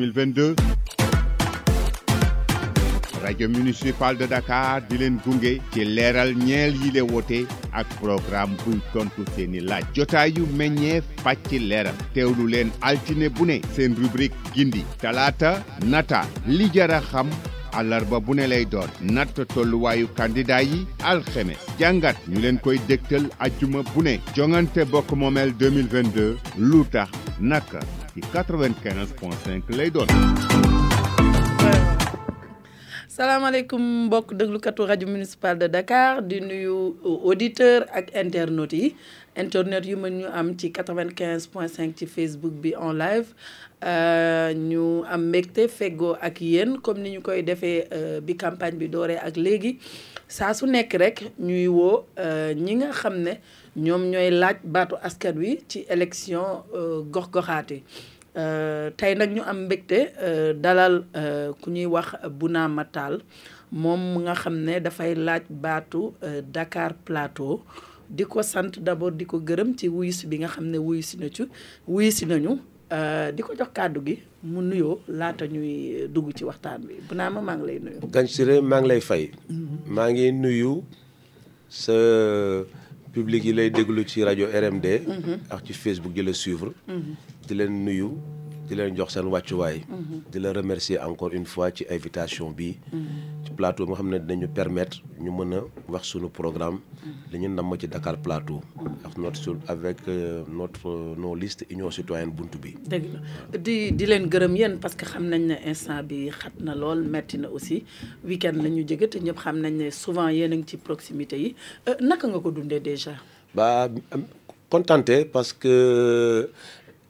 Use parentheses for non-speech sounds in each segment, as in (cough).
2022 rajo municipal de Dakar di leen gunge ci leeral ñeel yi le woote ak programme buy tontu seeni laaj. Jotaayu meññeef fàcc leeral. Teewlu leen altine bu ne. Seen rubrique gindi. Talaata nata. Li jara xam bu ne lay doon. Natt tolluwaayu candidat yi alxeme. Jàngat ñu leen koy dégtal ajjuma bu ne. Joŋante bokk moomeel 2022 lu tax naka? Ci 95 point 5 lay doon salaamaaleykum mbokk déglukatu rajo municipal de Dakar di nuyu auditeur ak internautes yi. Internet yu mën ñu am ci 95 point 5 ci Facebook bi en live. Ñu am mbégte feggoo ak yéen comme ni ñu koy defee bi campagne bi dooree ak léegi. Saa su nekk rek ñuy woo ñi nga xam ne ñoom ñooy laaj baatu askan wi ci élection gox-goxaate tey nag ñu am mbégte dalal ku ñuy wax Bouna Matal moom mu nga xam ne dafay laaj baatu Dakar Plateau di ko sant d'abord di ko gërëm ci wuyusi bi nga xam ne wuyusi na ci wuyusi nañu di ko jox kàddu gi mu nuyoo laata ñuy dugg ci waxtaan bi Bouna ma maa ngi lay nuyu. Gagne Siré maa ngi lay fay. maa ngi nuyu sa public yi lay déglu ci rajo RMD. ak ci Facebook di la suivre. Di leen nuyu di leen jox seen wàccuwaay. di la remercier encore une fois ci invitation bi ci plateau bi nga xam ne dinañu permettre ñu mën a wax sunu programme. li ñu namm ci Dakar Plateau. ak notre avec notre nos listes union citoyenne buntu bi. dëgg la di di leen gërëm yéen parce que xam nañ ne instant bi xat na lool metti na aussi week-end la ñu jóge te ñëpp xam nañ ne souvent yéen a ngi ci proximité yi naka nga ko dundee déjà? ba contenté parce que.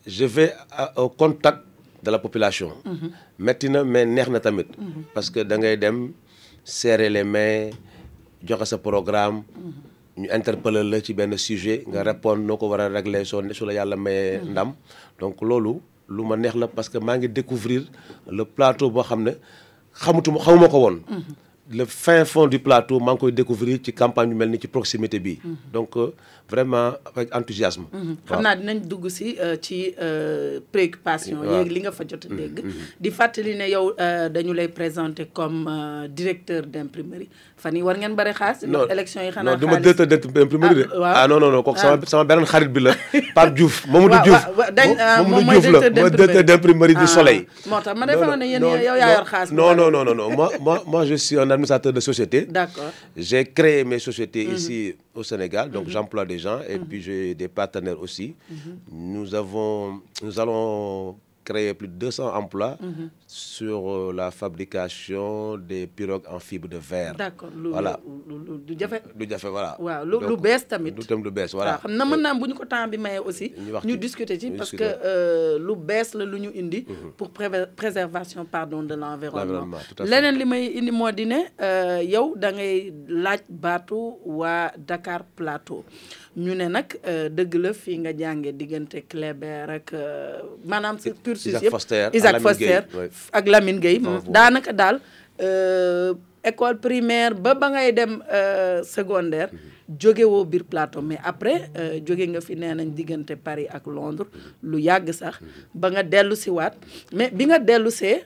Je vais au contact de la population. metti na mais neex na tamit. parce que da ngay dem serrer les mains joxe sa programme. ñu interpeller la ci benn sujet nga répondre noo ko war a régler soo su la yàlla mayee ndam. donc loolu lu ma neex la parce que maa ngi découvrir le plateau boo xam ne xamutuma xamuma ko woon. Le fin fond du plateau maa ngi koy découvrir ci campagne yu mel ni ci proximité bi. donc vraiment avec enthousiasme. xam naa dinañ dugg si ci préoccupation yeeg li nga fa jot a dégg. di fàttali ne yow dañu lay présenter comme directeur d'imprimerie fan yi war ngeen bari xaalis. non élection yi xanaa non du ma directeur d'imprimerie de. ah non non non kooku sama sama beneen xarit bi la Pape Diouf. (laughs) Mamadou Diouf moom mooy directeur d'imprimerie du Soleil. moo tax ma defoon ne yéen yow yaa yor xaalis. non non non non moi moi moi je suis un administrateur de société. D'accord. J'ai créé mes sociétés mm -hmm. ici au Sénégal, donc mm -hmm. j'emploie des gens et -hmm. puis j'ai des partenaires aussi. Nous avons, nous allons créer plus de 200 emplois sur euh, la fabrication des pirogues en fibre de verre. D'accord. Voilà. du jafe. du jafe voilà. waaw lu lu bees tamit. lu tam lu bees voilà. xam na mën naa bu ñu ko temps bi maye aussi. ñu discuter ci parce que lu bees la lu ñu indi. pour préservation pardon de l'environnement. leneen li may indi moo di ne yow da ngay laaj baatu waa Dakar Plateau. ñu ne nag dëgg la fii nga jànge diggante Kléber ak maanaam si cursus yëpp Isaac Foster ak Lamine Gueye daanaka daal école primaire ba ba ngay dem secondaire jóge woo biir plateau. Mais après jóge nga fi nee nañ diggante Paris ak Londres lu yàgg sax ba nga dellu si waat. Mais bi nga dellu see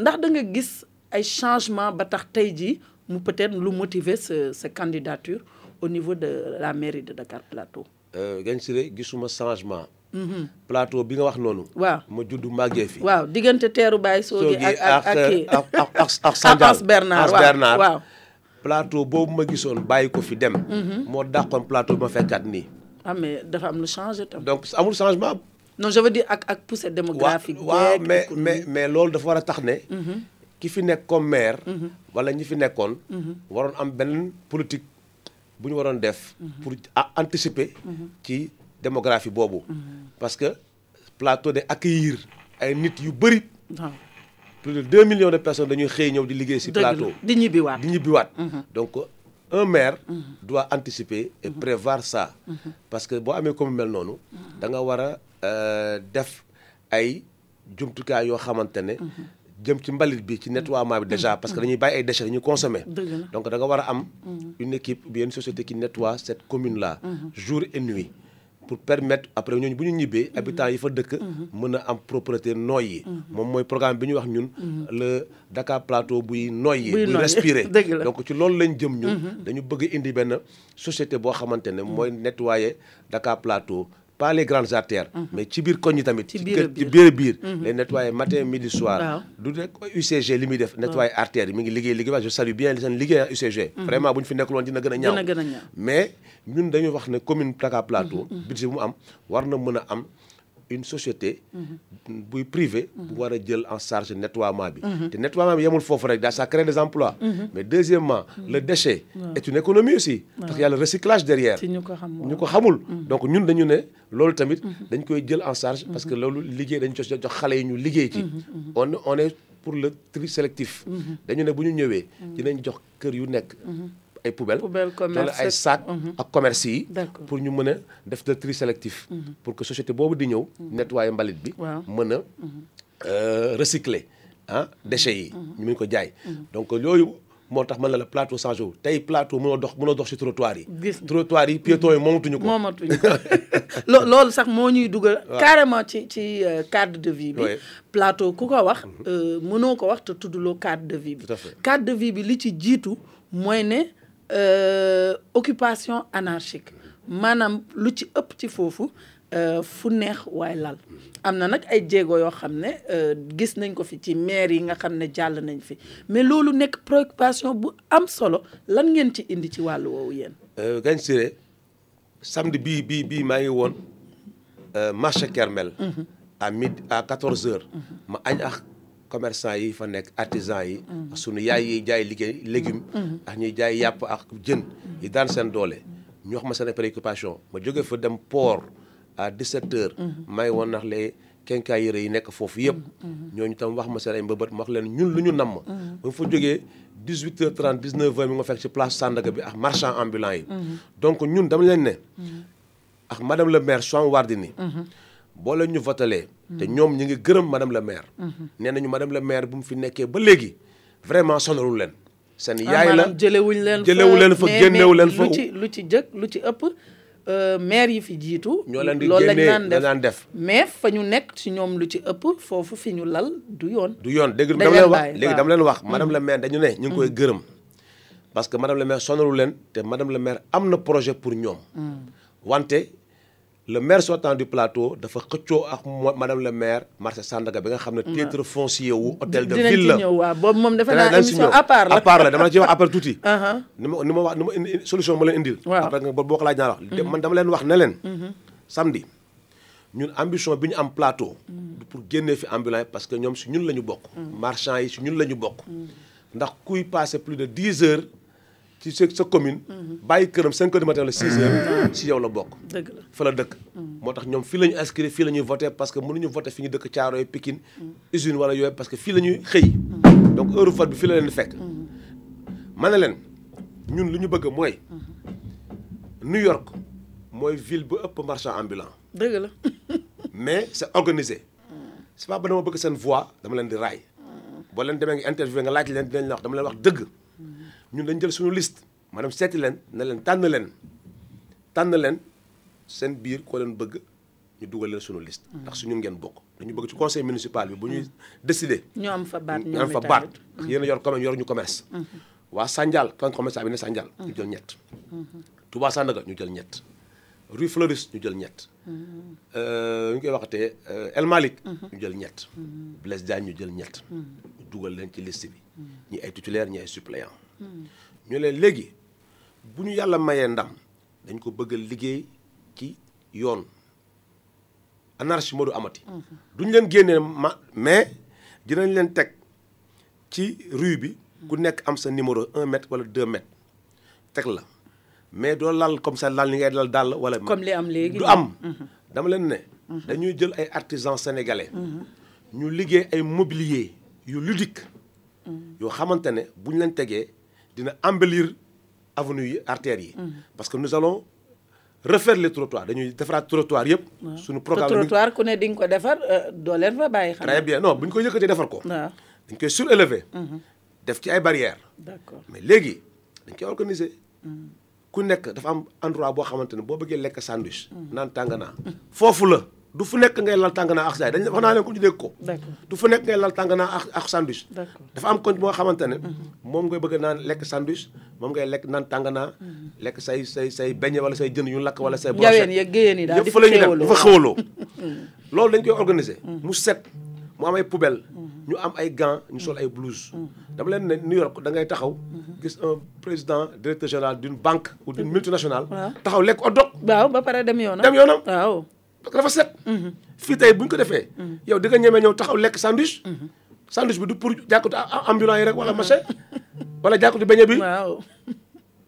ndax da nga gis ay changement ba tax tey jii mu peut-être lu motiver sa sa candidature au niveau de la mairie de Dakar Plateau? Gagne Siré gisuma changement. Plateau bi nga wax noonu. waaw ma juddu màggee fi. waaw diggante teeru Baye Soogi ak ak ak kii ak ak ak Sandial Bernard Bernard waaw. plateau boobu ma gisoon bàyyi ko fi dem. moo dàqoon plateau bi ma fekkaat nii. ah mais dafa am lu changé tam. donc amul changement. non je veux dire ak ak poussée démographique. waaw mais mais mais loolu dafa war a tax ne. ki fi nekk comme maire. wala ñi fi nekkoon. waroon am benn politique. bu ñu waroon def. pour anticiper. ci démographie boobu. parce que plateau de accueillir ay nit yu bëri. plus de deux millions de personnes dañuy xëy ñëw di liggéey ci plateau. di ñibbiwaat di ñibbiwaat. donc un maire. doit anticiper et prévoir ça. parce que boo amee comme mel noonu. da nga war a def ay jumtukaay yoo xamante ne. jëm ci mbalit bi ci nettoiement bi déjà parce que dañuy bàyyi ay déchets dañuy consommer donc da nga war a am une équipe ou bien une société qui nettoie cette commune là jour et nuit pour permettre après ñooñu bu ñu ñibbee habitants yi fa dëkk mën a am propreté nooy yi moom mooy programme bi ñu wax ñun. Le Dakar Plateau buy nooy yi Buy noyyi. respirer. (laughs) Donc ci loolu lañ jëm ñun. Dañu bëgg indi benn société boo xamante ne mooy nettoyer Dakar Plateau pas les grandes artères mais ci biir koñ yi tamit Ci biir biir. biir les nettoyer matin midi soir. Du rek UCG li muy def nettoyer artères yi mi ngi liggéey liggéey je salue bien seen liggéey UCG vraiment bu ñu fi Dina gën a ñaaw. mais ñun dañu wax ne commune Dakar Plateau budget bu mu am war na mën a am une société buy privé bu war a jël en charge nettoiement bi. Te nettoiement bi yemul foofu rek daa ça crée des emplois. Mais deuxièmement le déchet est une économie aussi. Parce qu'il y a le recyclage derrière. Ñu ko xam ñu ko xamul. Donc ñun dañu ne loolu tamit dañ koy jël en charge parce que loolu liggéey dañu jox jox xale yi ñu liggéey ci. On on est pour le tri sélectif. Dañu ne bu ñu ñëwee dinañ jox kër yu nekk ay poubelles. Poubelle, jox commerce, la ay sac ak commerce yi pour ñu mën a def le tri sélectif pour que société boobu di ñëw nettoyer mbalit bi. Waaw. mën a recycler ah déchets yi. Ñu mën ko jaay. Donc yooyu moo tax man la la plateau sans eau tey plateau mënoo dox mënoo dox ci trottoir yi. Trottoir yi piétons yi moomatuñu ko. Moomatuñu ko. (laughs) Lo loolu sax moo ñuy dugal carrément ci ci euh, cadre de vie bi. Plateau ku ko wax euh, mënoo ko wax te tuddloo cadre de vie bi. Cadre de vie bi li ci jiitu mooy ne occupation anarchique. Maanaam lu ci ëpp ci foofu euh, fu neex waay lal. Am na nag ay jéego yoo xam ne euh, gis nañ ko fi ci maire yi nga xam ne jàll nañ fi. Mais loolu nekk préoccupation bu am solo. Lan ngeen ci indi ci wàllu woowu yéen? Euh, Gagne Siré samedi bii bii bii maa ngi woon euh, marché Kermel. à midi à 14 heures. ma añ ak commerçant yi fa nekk artisans yi. ak sunu yaay yi jaay liggéey légumes. ak ñuy jaay yàpp ak jën. yi daan seen doole. ñu wax ma seen préoccupation ma jóge fa dem port à 17 heures. ngi woon ndax les quincailleries yi nekk foofu yëpp. ñooñu tam wax ma seen ay mbëbët ma wax leen ñun lu ñu namm. ba ma fa jógee 18 heures 30 19 heures mi nga fekk ci place Sandaga bi ak marchand ambulant yi. donc ñun dama leen ne. ak madame le maire Soham Wardini boo leen ñu votalee te ñoom ñi ngi gërëm madame le maire. Nee nañu madame le maire bu mu fi nekkee ba léegi vraiment sonalul leen. Seen yaay la maanaam jëlewuñ leen fa jëlewu leen fa mais- génnewu leen mais fa. lu ci lu ci jëkk lu ci ëpp euh, maire yi fi jiitu ñoo leen di loolu lañ daan la def. mais fa ñu nekk ci ñoom lu ci ëpp foofu fi ñu lal du yoon. Du yoon. Dégg Dañ dama leen leen wax bàyyi, léegi waaw. dama leen wax madame le maire dañu ne ñu ngi koy gërëm. Parce que madame le maire sonalu leen te madame le maire am na projet pour ñoom. Wante le maire sortant du plateau dafa xëccoo ak madame le maire marché Sandaga bi nga xam ne titre foncier wu hôtel de ville la waaw boobu moom Danañ naa si émission à part la à part la dama la ci wax après tuuti. (laughs) Uh-huh. ni ma ni ma wax ni ma indi solution ma leen indil. Waaw. après nga boo ko laaj naa wax. man dama leen wax ne leen. samedi ñun ambition bi ñu am plateau. du pour génnee fi ambulant parce que ñoom si ñun la ñu bokk. marchand yi si ñun la ñu bokk. ndax kuy passé plus de dix heures ci sa commune. bàyyi këram cinq heures du matin wala six heures. si yow la bokk. dëgg la. fa la dëkk. moo tax ñoom fii la ñu inscrire fii la ñuy voté parce que mënuñu voté fi ñu dëkk Thiaroye Pikine usine wala yooyu parce que fii la ñuy xëy. donc heure vote bi fii la leen di fekk. ma ne leen ñun lu ñu bëgg mooy New York mooy ville bu ëpp marchand ambulant. Dëgg la. (laughs) mais c'est organisé. C'est pas ba dama bëgg seen voix dama leen di raay. Boo leen demee nga interviewé nga laaj leen dinañ la wax dama leen wax dëgg ñun dañ jël suñu liste. Maanaam seeti leen ne leen tànn leen. Tànn leen seen biir koo leen bëgg ñu dugal leen suñu liste. Ndax su ñun ngeen bokk. Dañu bëgg ci conseil municipal bi bu ñuy décider. Ñu am fa baat ñu am fa baat. Yéen a yor commerce yor ñu commerce waa Sandial kan commerce bi ne Sandial ñu jël ñett. Touba Sandaga ñu jël ñett. Rue Fleuris ñu jël ñett. Ñu koy waxatee El Malick ñu jël ñett. Blaise Diagne ñu jël ñett. Ñu dugal leen ci liste bi. Ñi ay titulaire ñi ay suppléant ñu leen léegi bu ñu yàlla mayee ndam dañ ko bëgg a liggéey ci yoon. Anarchie moo du amati. Duñ leen génnee ma mais dinañ leen teg ci rue bi ku nekk am sa numéro un mètre wala deux mètres. Teg la. Mais doo lal comme ça lal li ngay dal dàll wala comme li am léegi. du am. Dama leen ne dañuy jël ay artisans sénégalais. Ñu liggéey ay mobilier yu ludique. Yoo xamante ne bu ñu leen tegee dina embellir avenue yi artères yi. Parce que nous allons refaire les trottoirs. Dañuy defaraat trottoir yëpp. Suñu te programme trottoir ku ne di nga ko defar euh, doo leen fa bàyyi xam très bien. Non bu ñu ko yëkkatee defar ko. Waaw dañ koy surélever. Def ci ay barrières. D'accord. Mais léegi dañ koy organiser. Ku nekk dafa am endroit boo xamante ne boo bëggee lekk sandwich. naan tànganaa foofu la du fu nekk ngay lal tànganaa ak saay dañ wax naa leen ko ñu dégg ko. du fu nekk ngay lal ak ak sandwich. Dafa am koñ boo xamante ne. moom ngay bëgg naan lekk sandwich moom ngay lekk naan tànganaa. lekk say say say beñe wala say jën yu lakk wala say. di yëpp fa la ñuy dem dafa xéwaloo. (laughs) loolu dañ koy organiser. mu set mu am ay poubelle ñu am ay gants ñu sol ay blouse. dama leen ne New York da ngay taxaw. gis un président directeur général d'une banque ou d'une multinationale. Taxaw lekk hot dog waaw ba pare dem yoonam. dem yoonam. waaw. Parce que dafa set. fii tey bu ñu ko defee. yow di nga ñëw taxaw lekk sandwich. sandwich bi du pour jàkkatu ambulant yi rek wala machin wala jàkkatu beñe bi. waaw.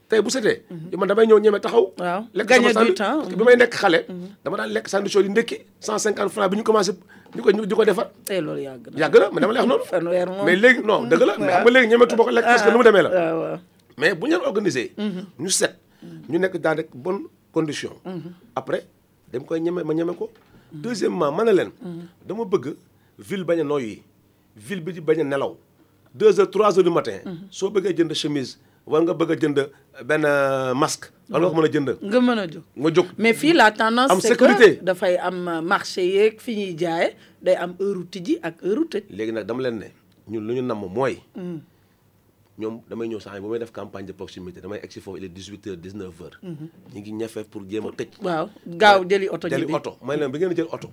tey bu setee. man damay ñëw ñeme taxaw. Waaw. lekk sama sandwich parce que bi may nekk xale. dama daan lekk sandwich yooyu di ndekki 150 francs bi ñu commencé ko di ko defar. tey loolu yàgg na. yàgg na mais dama lay wax noonu. fanweer moom. mais léegi non dëgg la mais xam nga léegi ñemetu boo ko lekk parce que nu mu demee la. waaw waaw. mais bu ñu leen organisé. ñu set. ñu nekk dans de bonnes conditions. après dem koy ñeme ma ñeme ko. deuxièmement ma ne leen. dama bëgg ville bañ a noyyi ville bi di bañ a nelaw. deux heures trois heures du matin. soo bëggee jënd chemise war nga bëgg a jënd benn euh, masque. war nga ko mën a jënd. nga mën a jóg. nga jóg. mais fii la tendance Am sécurité. dafay am euh, marché yeeg fi ñuy day am heure tijji ak heure tëj. léegi nag dama leen ne ñun lu ñu namm mooy. Ñoom damay ñëw bu may def campagne de proximité damay egg si foofu il est dix huit heures dix neuf heures. ñu ngi ñafe pour jéem a tëj. waaw gaaw jëli oto ji jëli bi oto. May leen bi ngeen di jël oto.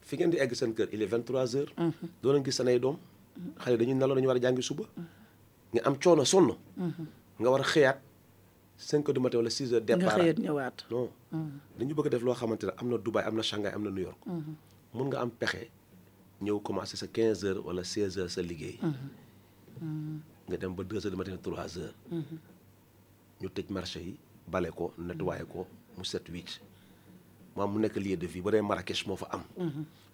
Fi ngeen di egg seen kër il est 23 heures. Doo leen gis seen ay doom xale dañuy nelaw dañu war a jàngi suba. Nga am coono sonn. Nga war a xëyaat 5 heures du matin wala 6 heures nga départ. ñëwaat. non. Dañu bëgg def loo xamante ne am na Dubaï am na Shanghai am na New York. Mun nga am pexe ñëw commencé sa 15 heures wala 16 heures sa liggéey nga dem ba 2 heures du matin 3 heures. Ñu tëj marché yi bale ko nettoyé ko mu set wicc. Maam mu nekk lieu de vie ba dee Marrakech moo fa am.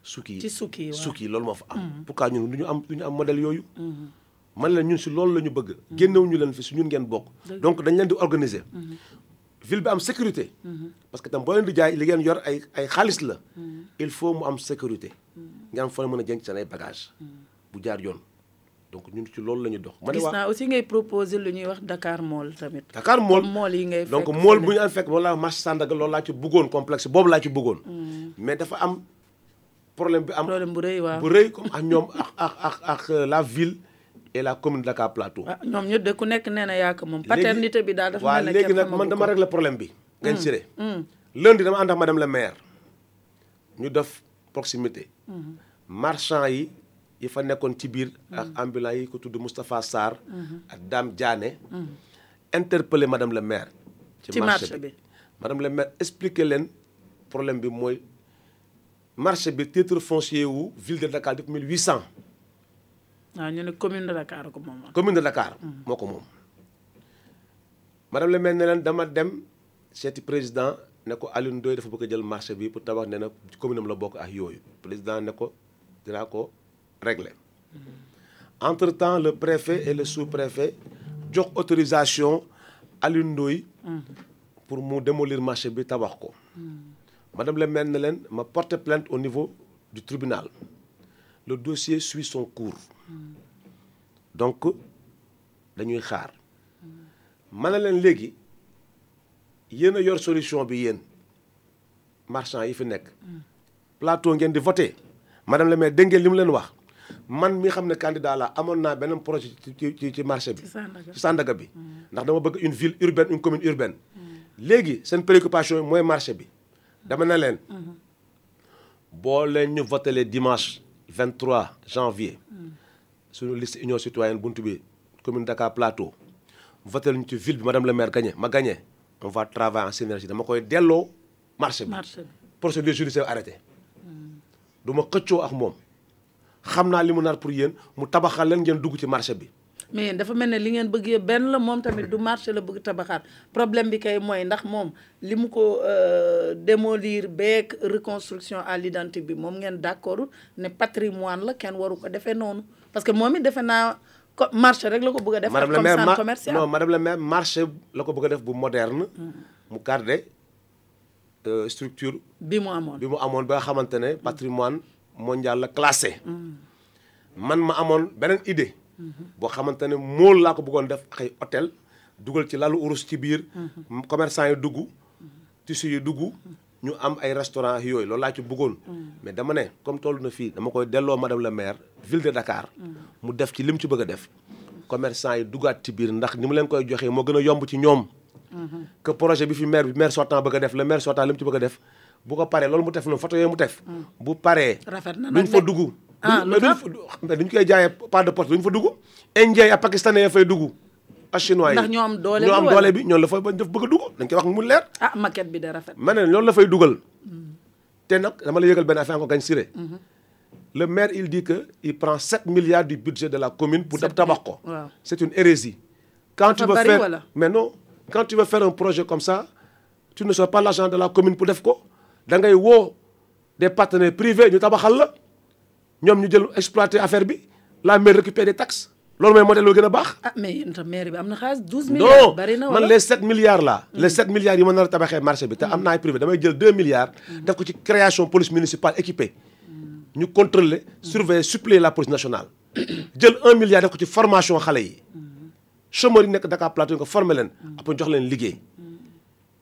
Sukki Ci sukki yi, waaw. sukki loolu moo fa am. Pourquoi ñun du ñu am du ñu am modèle yooyu? Man la ñun si loolu la ñu bëgg. Génnewuñu leen fi si ñun ngeen bokk. Donc dañ leen di organiser. Ville bi am sécurité. Parce que tam boo leen di jaay li ngeen yor ay ay xaalis la. Il faut mu am sécurité. Nga am fa mën a jënc seen ay bu jaar yoon donc ñun ci loolu la ñu dox. Ma ne gis waa naa aussi ngay proposer lu ñuy wax Dakar Mall tamit. Dakar mool yi ngay donc mool bu ñu am fekk laa marché Sandaga loolu laa ci bëggoon complexe boobu laa ci bëggoon. Mais dafa am problème bi am problème bu rëy waaw. bu rëy comme ak ñoom ak ak ak ak euh, la ville et la commune de Dakar Plateau. Ah ñoom ñu de ku nekk nee na yaa ko moom. paternité bi daal dafa mel ne léegi kenn nag xamagu man dama ko. régler problème bi. Ngañ siré lundi dama ànd ak madame la maire. Ñu def proximité. Marchand yi yi fa nekkoon ci biir ak ambulant yi ko tudd Moustapha Sarr ak Dame Diané interpeller madame la maire Ci marché bi. madame la maire leen problème bi mooy marché bi titre foncier wu ville de Dakar depuis 1800 waaw ñu ne commune de Dakar ko moom. commune de Dakar moo ko moom madame le maire ne leen dama dem seeti président ne ko Alioune Ndoye dafa bëgg a jël marché bi pour tabax ne na commune am la bokk ak yooyu président ne ko dinaa ko régler entre temps le préfet et le sous-préfet jox autorisation Alioune Ndoye pour mu démolir marché bi tabax ko. Madame le maire ma porter plainte au niveau du tribunal. Le dossier suit son cours. Donc dañuy xaar. Ma ne leen léegi yéen a yor solution bi yéen marchand yi plateau ngeen voté madame le maire dégg ngeen li mu man mi xam ne candidat la amoon naa beneen projet ci ci ci marché bi. Ci Sandaga. bi. Ndax dama bëgg une ville urbaine une commune urbaine. Léegi seen préoccupation mooy marché bi. Dama ne leen boo leen ñu votelee dimanche 23 janvier suñu liste union citoyenne buntu bi commune Dakar Plateau voté ñu ci ville bi madame le maire gagné ma gagné. On va travailler en synergie. Dama koy delloo marché bi. Marché bi. procédure judiciaire arrêté du ma xëccoo ak moom xam naa li mu nar pour yéen mu tabaxal leen ngeen dugg ci marché bi. Mais dafa mel ne li ngeen bëgg yëpp benn la moom tamit du marché la bëgg tabaxaat. Problème bi kay mooy ndax moom li mu ko euh, démolir beeg reconstruction à l'identique bi moom ngeen d'accord ne patrimoine la kenn waru ko defee noonu. Parce que moom it defe naa ko marché rek la ko bëgg a def madame le comme maire centre ma commercial. non madame le maire marché la ko bëgg a def bu moderne. Mu garder euh, structure bi mu amoon. bi mu amoon ba nga xamante ne patrimoine mondial la classé. Man ma amoon beneen idée boo xamante ne mool ko bëggoon def ay hôtel dugal ci lalu urus ci biir. Commerçant yi dugg tissu yi dugg ñu am ay restaurant yooyu loolu laa ci bëggoon. Mais dama ne comme toll na fii dama koy delloo madame la maire ville de Dakar mu def ci li mu ci bëgg def. Commerçant yi duggaat ci biir ndax ni mu leen koy joxee moo gën a yomb ci ñoom. Que projet bi fi maire bi maire sortant bëgg def le maire sortant li mu ci bëgg def bu ko paree loolu mu def noonu photo yooyu mu def. Bu paree Rafet na duñ nag fa de. dugg. Ah, mais lu duñ tax? fa mais duñ koy jaayee pas de porte duñ fa dugg. Indien ak pakistanais ya fay dugg. Ak chinois yi. Ndax ñoo am doole ñoo bi am wala? doole bi ñoom la fa def bëgg a dugg. Dañ koy wax mu leer. Ah maquette bi de rafet. Ma ne loolu la fay dugal. Te nag dama la yëgal benn affaire ko gañ siré le maire il dit que il prend 7 milliards du budget de la commune pour tabax ko. waaw. c'est une hérésie. Quand tu veux faire mais non. Quand tu veux faire un projet comme ça tu ne sors pas l'argent de la commune pour def ko da ngay woo des partenaires privés ñu tabaxal la ñoom ñu jël exploiter affaire bi la maire récupère des taxes loolu mooy modèle lu gën a baax ah mais yéen tam mairie bi am na xaalis 12 milliards non bari na man wala? les 7 milliards là. les 7 milliards yi ma nar a tabaxee marché bi te am naa ay privé damay jël 2 milliards. def ko ci création police municipale équipée. ñu contrôler surveiller suppléer la police nationale. (coughs) jël 1 milliard def ko ci formation xale yi. chômeurs yi nekk Dakar Plateau nga former leen. après jox leen liggéey.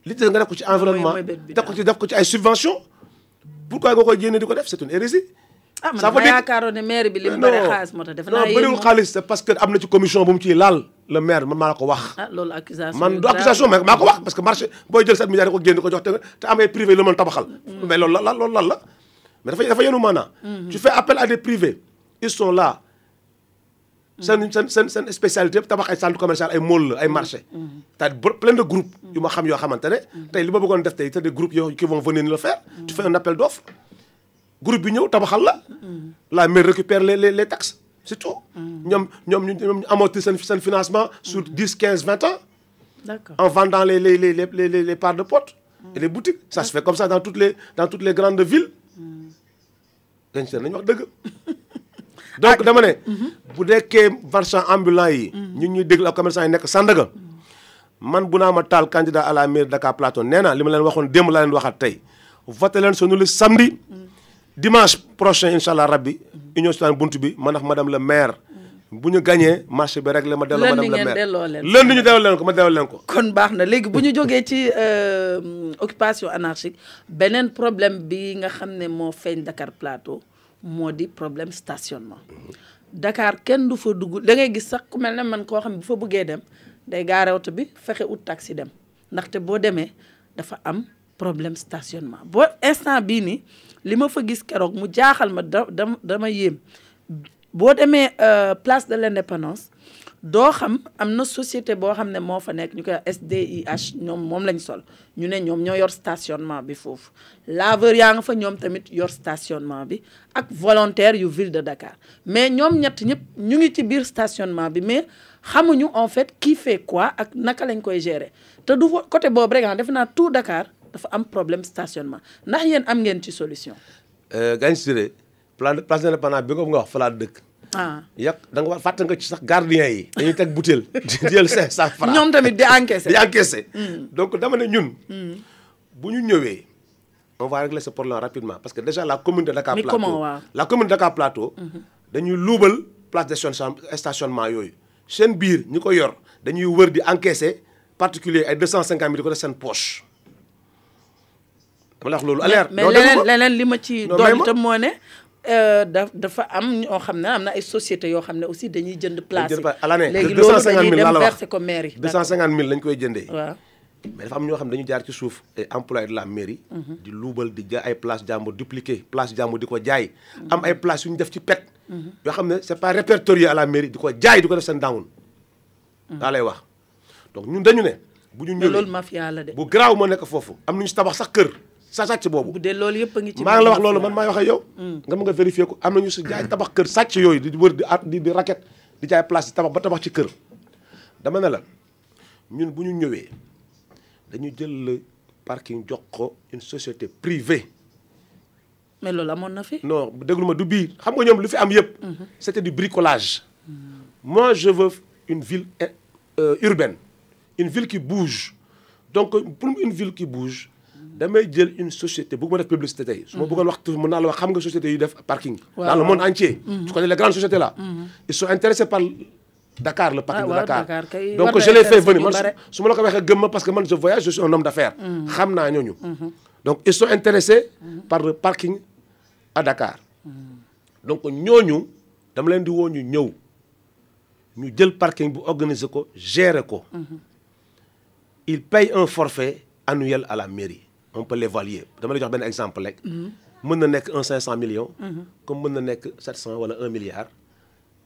Li nga def ko ci environnement mooy bët bi def ko ci def ko ci ay subventions. pourquoi nga koy jéem di ko def? C'est une hérésie. ah man ça veut dama dire- yaakaaroon ne maire bi li mu non bari xaalis moo tax defe non naa yéen bëriwul xaalis c'est parce que am na ci commission bu mu ciy laal le maire man maa la ko wax. ah loolu accusation man yu du grave. accusation mais maa ko wax parce que marché booy jël 7 milliards di ko génn di ko jox te te amee privé la mën tabaxal. mais loolu la loolu lan la? Mais dafa dafa yenu maanaa. tu fais appel à des privés ils sont là. Seen seen seen seen spécialité yëpp tabax ay centre commercial ay mall la ay marché c'est-à-dire bor- plein de groupes yu ma xam yoo xamante ne. tey li ma bëggoon def tey te des groupes yoo qui vont venir le faire. tu fais un appel d'offre groupe bi ñëw tabaxal la. la mairie récupère les les les taxes c'est tout. ñoom ñoom ñu amortir seen seen financement sur 10 15 20 ans. d'accord en vendant les, les, les, les, les, les- parts de potes et les boutiques. Ça se fait comme ça dans toutes les, dans toutes les grandes villes. dañ seen nañu wax dëgg. (laughs) donc dama ne. bu nekkee marchand ambulant yi. ñun ñuy déglu ak commerçant yi nekk Sandaga. man bu naa ma taal candidat à la mairie de Dakar Plateau nee naa li ma leen waxoon démb laa leen waxaat tey. voté leen sunu li samedi. dimanche prochain incha allah rabbi. union citoyenne buntu bi man ak madame le maire. bu ñu gagné marché bi rek la ma delloo madame le maire lundi ñu delloo leen ko ma delloo leen ko. kon baax na léegi bu ñu jógee ci euh, occupation anarchique beneen problème bi nga xam ne moo feeñ Dakar Plateau moo di problème stationnement. Dakar kenn du fa dugg da ngay gis sax ku mel ne man dem day gaare oto bi fexe ut taxi dem. Ndaxte boo demee dafa am problème stationnement. Boo instant bii nii li ma fa gis keroog mu jaaxal ma da dama dama yéem. Boo demee euh, place de l'indépendance doo xam am na société boo xam ne moo fa nekk ñu koy SDIH ñoom moom lañ sol. Ñu ne ñoom ñoo yor stationnement bi foofu. Laveur yaa nga fa ñoom tamit yor stationnement bi ak volontaire yu ville de Dakar. Mais ñoom ñett ñëpp ñu ngi ci biir stationnement bi mais xamuñu en fait qui fait quoi ak naka lañ koy gérer. Te du côté boobu rek ah naa tout Dakar dafa am problème stationnement. Ndax yéen am ngeen ci solution? Gagne Siré plan place de l'indépendance bi nga nga wax fa laa dëkk. Ah yàq da nga war fàtte nga ci sax gardien yi. dañuy teg butéel (laughs) di jël 500 francs. ñoom tamit di encaisser. di encaissé. donc dama ne ñun. bu ñu ñëwee. on va régler ce problème rapidement parce que déjà la commune de Dakar Mais Plateau. comment, la commune de Dakar Plateau. dañuy luubal place de station stationnement yooyu. seen biir ñi ko yor dañuy wër di encaisser particulier ay 250 mille di ko def seen poche. dama la wax loolu. alerte mais doo leneen déglu ma. leneen li ma ci Non, dool may ma. itam moo ne da dafa am ñoo xam ne am na ay sociétés yoo xam ne aussi dañuy jënd place pa- à l'année léegi loolu 250 dañuy 000 dem verser ko mairie 250 000 lañ koy jëndee. waaw mais dafa am ñoo xam ne dañu jaar ci suuf ay de la mairie. di luubal di jaay ay place jàmbur dupliqué place jàmbur di ko jaay. am ay place yu ñu def ci pet. yoo xam ne c'est pas répertorié à la mairie di ko jaay di ko def seen down. daa lay wax donc ñun dañu ne. bu ñu mais loolu ñëwee mafia la de bu garaaw moo nekk foofu am nañu si tabax sax kër sa sàcc boobu. bu dee loolu yëpp a ngi ci maa ngi la wax mafia. loolu man maay wax ak yow. nga mën nga vérifier ko am nañu si jaay tabax kër sàcc yooyu di wër di at di di raquette di jaay place di tabax ba tabax ci kër. dama ne la ñun bu ñu ñëwee dañu jël le parking jox ko une société privée. mais loolu amoon na fi non déglu ma du biir xam nga ñoom lu fi am yëpp. c'était du bricolage. moi je veux une ville euh, urbaine une ville qui bouge donc pour une ville qui bouge damay jël une société bëgg ma def publicité tey. su ma bëggoon wax mën naa la wax xam nga société yu def parking. Dans le monde entier. tu connais les grandes sociétés là. ils sont intéressés par Dakar le parking de Dakar. Donc je l'ai fait venir. man su ma la ko waxee gëm ma parce que man je voyage je suis un homme d'affaires. Xam naa ñooñu. Donc ils sont intéressés par le parking à Dakar. Donc ñooñu dama leen di woo ñu ñëw. Ñu jël parking bu organiser ko gérer ko. Il paye un forfait annuel à la mairie on peut l'évaluer. Dama lay jox benn exemple rek. Mën na nekk un 500 millions. Comme mën na nekk 700 wala 1 milliard.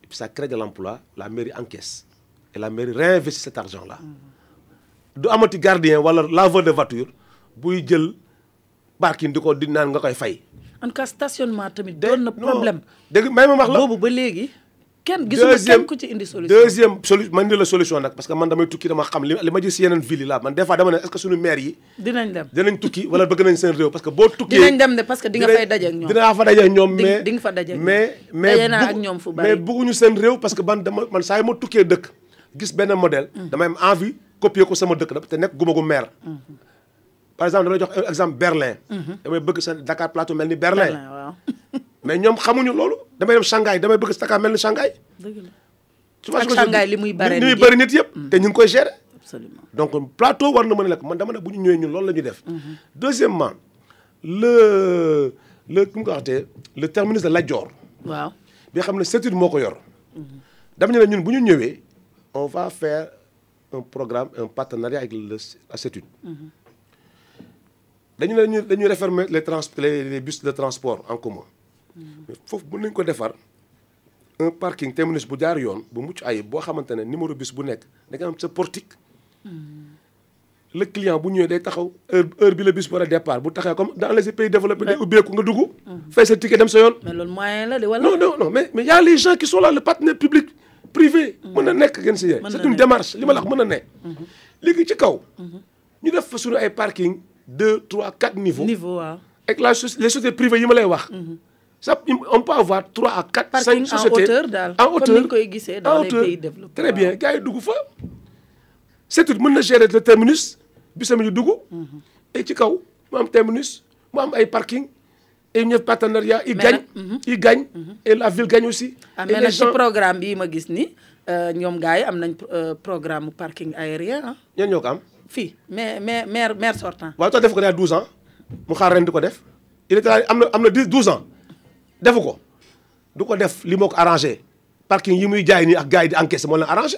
Et puis ça crée de l'emploi la mairie encaisse. Et la mairie réinvestit cet argent là du amati gardien wala laveur de voiture buy jël parking di ko di naan nga koy fay. En tout cas stationnement tamit doon na problème. dégg may ma wax la. Boobu ba léegi kenn gisuma kenn ku ci indi solution. Deuxième solution man ni la solution nag parce que man damay tukki dama xam li ma gis yeneen ville yi laa man. Des fois dama ne est-ce que suñu maire yi dinañ dem. dinañ tukki wala bëgg nañ seen réew? Parce que boo tukkee dinañ dem de parce que di nga fay daje ak ñoom. dinaa fa daje ak ñoom mais di nga fa daje mais mais ak ñoom fu mais bari. bëgguñu seen réew parce que man dama man saa yi ma tukkee dëkk gis benn modèle damay am envie copier ko sama dëkk da te nekk guma gu maire. Par exemple damay jox exemple Berlin. Damay bëgg seen Dakar Plateau mel ni Berlin (laughs) mais ñoom xamuñu loolu. Damay dem Shanghai damay bëgg Dakar mel ni Shanghai. Dëgg la. Shanghai li muy muy nit bëri nit yëpp te ñu ngi koy gérer. Absolument. Donc plateau war na mën a lekk man dama ne bu ñu ñëwee ñun loolu la ñuy def. deuxièmement le le ku mu ko waxatee le terminus de Lat Dior waaw. Bi nga xam ne CETUD moo ko yor. dama ne la ñun bu ñu ñëwee on va faire un programme un partenariat avec le la CETUD. dañu ne dañuy dañuy réformer les trans les les bus de transport en commun. Mais foofu mën nañu ko defar un parking terminus bu jaar yoon bu mucc ayib boo xamante ne numéro bus bu nekk da nga am sa portique. le client bu ñëwee day taxaw heure heure bi la bus war a départ bu taxawee comme dans les pays développés day ubbeeku nga dugg. fay sa ticket dem sa yoon. mais loolu moyen la de wala? Non non non mais mais y a les gens qui sont là le partenaire public privé. mën na nekk gën si yéen. Mën c'est une démarche li ma la wax mën na ne. léegi ci kaw. ñu def fa suñu ay parking deux trois quatre niveaux. niveau waaw la les sociétés privées yi ma lay wax. Ça on peut avoir trois à quatre. Parking cinq en sociétés hauteur daal, en comme hauteur koy gisee dans en les hauteur. pays développés, très bien waaw. gars fa. c'est tout na gérer le terminus bisam yu dugg. et kaw mu am terminus ay parking et ñu def partenariat ils gagnent nag- ils gagnent et la ville gagne aussi. ah mais ci gens programme ma gis ni euh, ñoom gars yi am nañ euh, programme parking aérien ah ñan ñoo ko am? fii mais mais maire maire sortant waaye tax def ko daa 12 ans mu xaar ren di ko def il était là am na am na 10 12 ans defu ko. Du ko def li moo ko arrangé. Parking yi muy jaay nii ak gars yi di encaissé moo leen arrangé.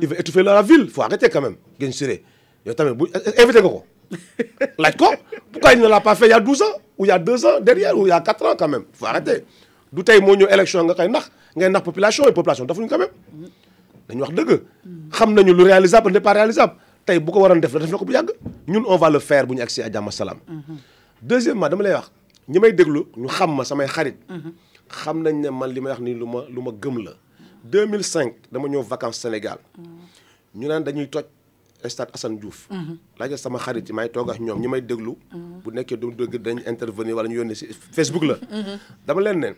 il veut étouffer la ville faut arrêter quand même Guèye Siré yow tamit bu invité nga ko. (laughs) Laaj ko pourquoi il ne l'a pas fait il y a 12 ans ou il y a 2 ans derrière ou il y a 4 ans quand même? Faut arrêter. Du tey moo ñëw élection nga koy nax ngay nax population et population dafuñu quand même. dañu wax dëgg. Xam nañu lu réalisable n'est pas réalisable. Tey bu ko waroon def la def na ko bu yàgg. Ñun on va le faire bu ñu agsi à jàmm salaam. deuxièmement dama lay wax ñi may déglu ñu xam ma samay xarit. xam nañ ne man li may wax nii lu ma lu ma gëm la. 2005 dama ñëw vacances Sénégal ñu naan dañuy toj stade Assane Diouf. laajal sama xarit yi may toog ak ñoom ñi may déglu. bu nekkee du dëgg dañ intervenir wala ñu yónnee si Facebook la. dama leen ne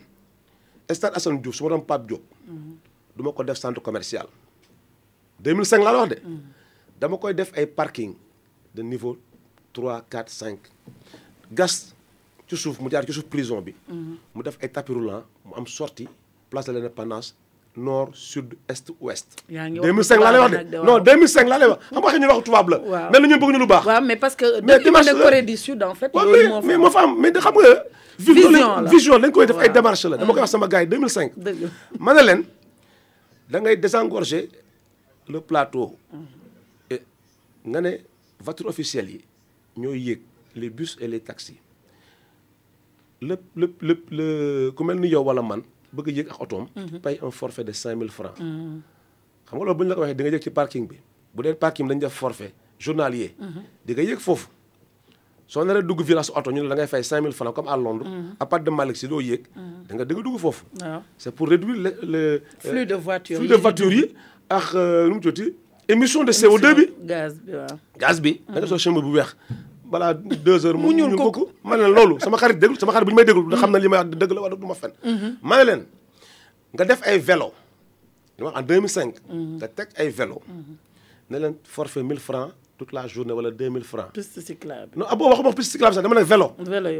stade Assane Diouf su ma doon Pape Diop. du ma ko def centre commercial 2005 laa la wax de dama koy def ay parking de niveau 3 4 5 gas ci suuf mu jaar ci suuf prison bi. Mu def ay tapis roulant mu am sortie place de l'indépendance nord sud est ouest. Yaa ngi wax 2005 laa lay wax de. non waaw. 2005 laa lay wax. Xam nga xëy ñu waxu tubaab la. Waaw. mais la ñun bëgg ñu lu baax. Waaw mais parce que Mais la. Corée du Sud en fait loolu mais moo fa mais moo fa am. Mais xam nga Vision la. vision dañ koy def ay Waaw. démarche la. Dama koy wax sama gars yi 2005 dëgg. La. ma ne leen da ngay désengorger le plateau. Et nga ne voiture officielle yi ñooy yéeg les bus et les taxis lépp lépp lépp le ku mel ni yow wala man bëgg a yéeg ak otoom paye un forfait de 5000 francs. Xam nga loolu bu ñu la ko waxee di nga yéeg ci parking bi. Bu dee parking bi dañu def forfait journalier. Di nga yéeg foofu. Soo naree dugg village oto ñu ne da ngay fay 5000 francs comme à Londres. À part de Malick si doo yéeg. Da nga da nga dugg foofu. Waaw. C'est pour réduire le le Flux de voitures flux yi de di voitures yi ak nu mu tuddati émission de CO2 bi. Gaz bi waaw. Gaz bi. Da nga soo chemin bu weex balaa deux heures mu ñuul kooku ma ne leen loolu sama xarit déglu sama xarit bu ñu may déglu da xam na li may wax dëgg la wala du ma fen. Ma ne leen nga def ay vélo. Li ma wax en 2005 nga teg ay vélo. Ne leen forfait 1000 francs toute la journée wala 2000 francs. Piste cyclable. Non ah boo waxuma piste cyclable sax dama ne vélo.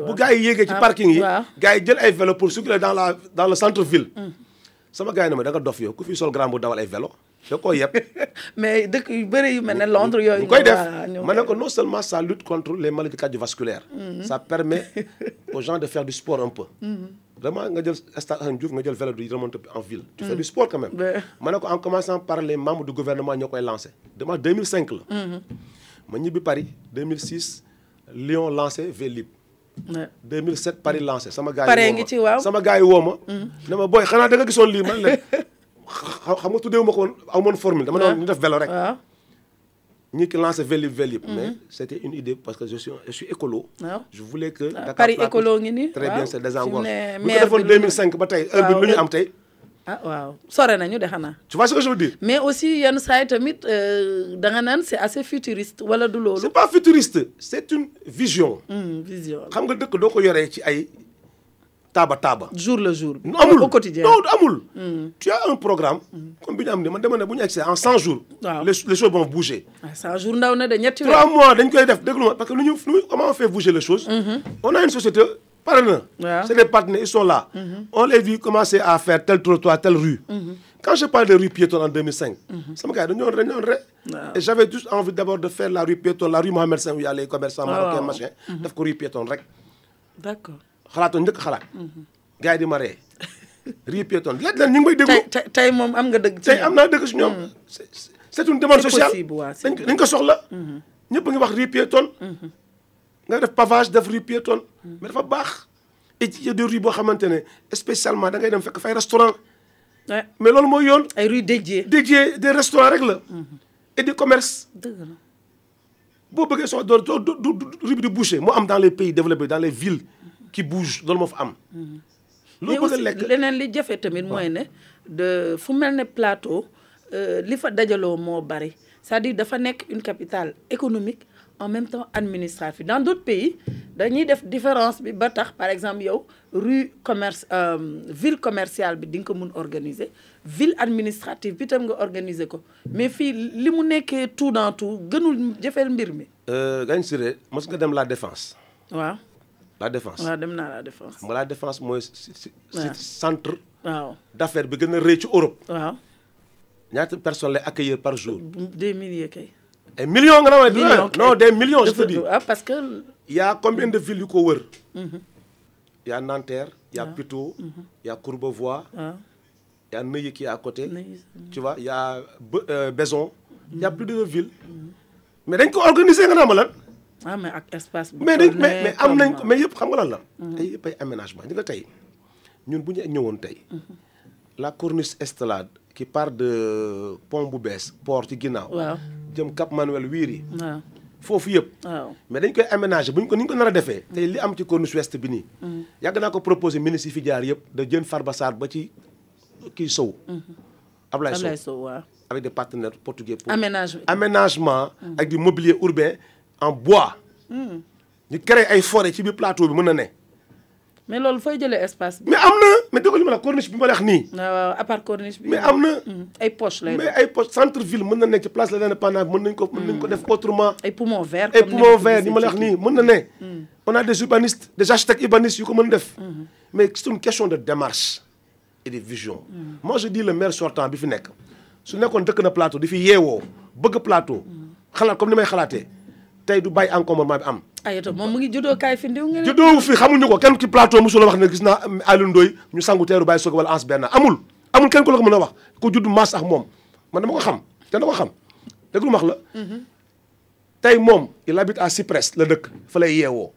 Bu gars yi yéegee ci Ah, parking yi gars yi jël ay vélo pour circuler dans la dans le centre ville sama gars yi ne ma da nga dof yow ku fi sol grand bu dawal ay vélo. Da koo yeb. (laughs) mais dëkk yu bëri yu mel ne Londres yooyu. ñu koy def ma ne ko non seulement ça lutte contre les maladies cardiovasculaires. ça permet (laughs) aux gens de faire du sport un peu. vraiment nga jël stade Assane Diouf nga jël vélo di remonter en ville. tu fais du sport quand même. Ouais. ma ne ko en commençant par les membres du gouvernement ñoo koy lancé. dama 2005 la. ma ñibbi Paris 2006 Lyon lancé Vélib. Ouais. 2007 Paris lancé sama gars yi Pare woo ngi ma. ci, waaw. sama gars yi woo ma. ne ma booy xanaa da nga gisoon lii man (laughs) xam nga tuddee ma ko woon aw moon formule dama ne woon ñu def vélo rek. waaw ñi ki lancé Vélib Vélib. mais c' était une idée parce que je suis je suis écolo. waaw. je voulais que. Dakar Paris écolo ngi nii? très bien c' est désengorge. Bu ko maire defoon bi lu mu- 2005 ba tey heure bi lu ñu am tey. ah waaw sore nañu de xanaa. tu vois ce que je veux dire? mais aussi yenn saa yi tamit euh, da nga naan c' est assez futuriste wala du c' loolu? est pas futuriste c' est une vision. Hmm, vision xam nga dëkk doo ko yoree ci ay taaba taaba. jour le jour. Amul au quotidien. non amul. tu as un programme. comme bi ñu am ni man dama ne bu ñu egsee en 100 jours. Waaw. les les choses vont bouger. ah 100 jours ndaw na de ñetti weer. trois mois dañ koy def déglu ma parce que lu ñu comment on fait bouger les choses? on a une société pare na. C'est des partenaires ils sont là. on les vu commencer à faire tel trottoir telle rue. quand je parle de rue piétonne en 2005. sama gars dañu doon dañu doon re. Waaw. et j'avais juste envie d'abord de faire la rue piétonne la rue Mohamed V où il y a les commerçants Waaw, marocains machin. def ko rue piétonne rek. d' accord xalaatoon njëkk xalaat. gars yi di ma ree. rue piétonne laaj leen ñu ngi may déglu. tey tey tey moom am nga dëgg. ci tey am naa dëgg si ñoom. c'est une demande sociale dañ ko soxla. ñëpp a ngi wax rue piétonne. nga def pavage def rue piétonne. mais dafa baax. et des rues boo xamante ne spécialement da ngay dem fekk fay restaurant mais loolu mooy yoon. ay rue dédiées. dédié des restaurants rek la. et des commerces. dëgg la. boo bëggee soxla doo doo du du rue bi di boucher moo am dans les pays développés dans les villes qui bougent loolu moo fa am. mais loo bëgg a lekk? leneen li jafe tamit mooy ne de fu mel ne plateau euh, li fa dajaloo moo bari. C'est-à-dire dafa nekk une capitale économique en même temps administrative. Dans d'autres pays dañuy def différence bi ba tax par exemple yow rue commerce euh, ville commerciale bi di nga ko mun organiser. Ville administrative bi tam nga organiser ko. Mais fii li mu nekkee tout dans tout gënul jëfeel mbir mi. Gagne Siré mos nga dem la défense. Waaw la défense. waaw dem naa la défense xam nga la défense mooy centre waaw d'affaires bi gën a rëy ci Europe. waaw ñaata personnes lay accueillir par jour? des milliers kay ay millions nga Millions, non des millions je te dis. ah, parce que Il y a combien de villes yu ko wër? Il y a Nanterre, il y a Puteaux, il y a Courbevoie, il y a Neuilly qui est à côté. Tu vois, il y a Be- euh, il y a plus de villes. Mais dañ ko organiser nga naa ma lan? Ah mais ak espace bu mais dañ toll mais ne mais am nañ ko comme- mais yëpp xam nga lan la. ay yëpp ay aménagement ñu nga tey ñun bu ñu ñëwoon tey. la corniche estelade qui part de pont bu bees port ci ginnaaw. waaw jëm Cap Manuel Wiri waaw foofu yëpp. waaw mais dañ koy aménager bu ñu ko ni ñu ko nar a defee. tey li am ci corniche ouest bi nii. yàgg naa ko proposer ministre yi fi jaar yëpp de jën Farba Sarr ba ci kii Sow. Ablaye Sow Ablaye Sow waaw avec des partenaires portugais pour. aménagement aménagement ak du mobilier urbain en bois. ñu créer ay forêt ci biir plateau bi mën na ne. mais loolu fooy jëlee espace bi? Mais am na mais li ma la corniche bi ma wax nii. waaw waaw à part corniche bi mais am na. Hmm, ay poche lay mais ay poste centre ville mën na nekk ci place de l'indépendance mën nañ ko mën nañ ko def autrement. ay poumon vert ay verts gisee ni ma la wax nii mën na ne. on a des urbanistes des architectes urbanistes yu ko mën def. mais c'est une question de démarche et de vision. moi je dis le maire sortant bi fi nekk su nekkoon dëkk na plateau di fi yeewoo bëgg plateau. xalaat comme ni may xalaatee tey du bàyyi encombrement bi am. ayata moom mu ngi juddoo kaay fi ndiw ngeen. Juddoowu fi xamuñu ko kenn ci plateau mosul wax ne gis naa Aliou Ndoye ñu sangu teeru bàyyi soog wala ans benn amul. Amul kenn ku la ko mën a wax ku judd maas ak moom. Man dama ko xam kenn da ko xam. Dégg lu ma wax la? Tey moom il habite à Cyprès la dëkk fa lay yeewoo.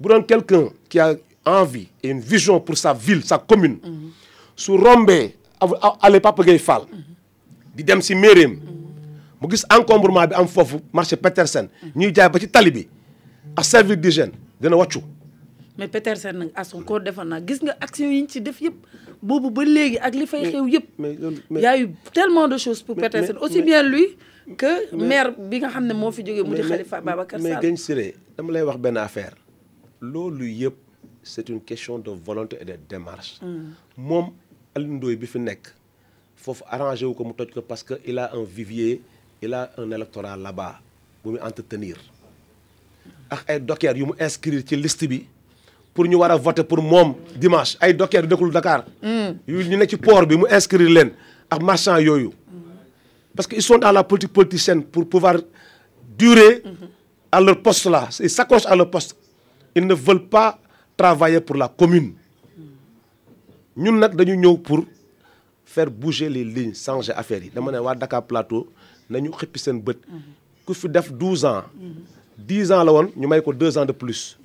Bu doon quelqu'un qui a envie et une vision pour sa ville sa commune su rombee ale Papa Gueye Fall di dem si mu gis encombrement bi am foofu marché Petersen. ñuy jaay ba ci tali bi. ak service d'hygiène dina wàccu. Mais Petersen nag à son corps defoon naa gis nga action yi ñu ci def yëpp boobu ba léegi ak li fay xew yëpp y a eu tellement de choses pour Petersen aussi bien lui que maire bi nga xam ne moo fi jógee mu di mais- Khalifa Babacar mais Gagne Siré dama lay wax benn affaire. Loolu yëpp c'est une question de volonté et de démarche. Moom Aliou Ndoye bi fi nekk foofu arrangé wu ko mu toj ko parce que il a un vivier il a un électorat là-bas bu muy entretenir. Ak ay dockers yu mu inscrire ci liste bi pour ñu war a voter pour moom dimanche. Ay dockers yu dëkkul Dakar. Yu ñu ne ci port bi mu inscrire leen ak marchand yooyu. Parce qu'ils sont dans la politique politicienne pour pouvoir durer à leur poste là. Ils s'accrochent à leur poste. Ils ne veulent pas travailler pour la commune. Ñun nag dañu ñëw pour faire bouger les lignes changer affaire yi. Dama ne waa Dakar Plateau nañu xippi seen bët. Ku fi def 12 ans 10 ans la woon ñu may ko 2 ans de plus.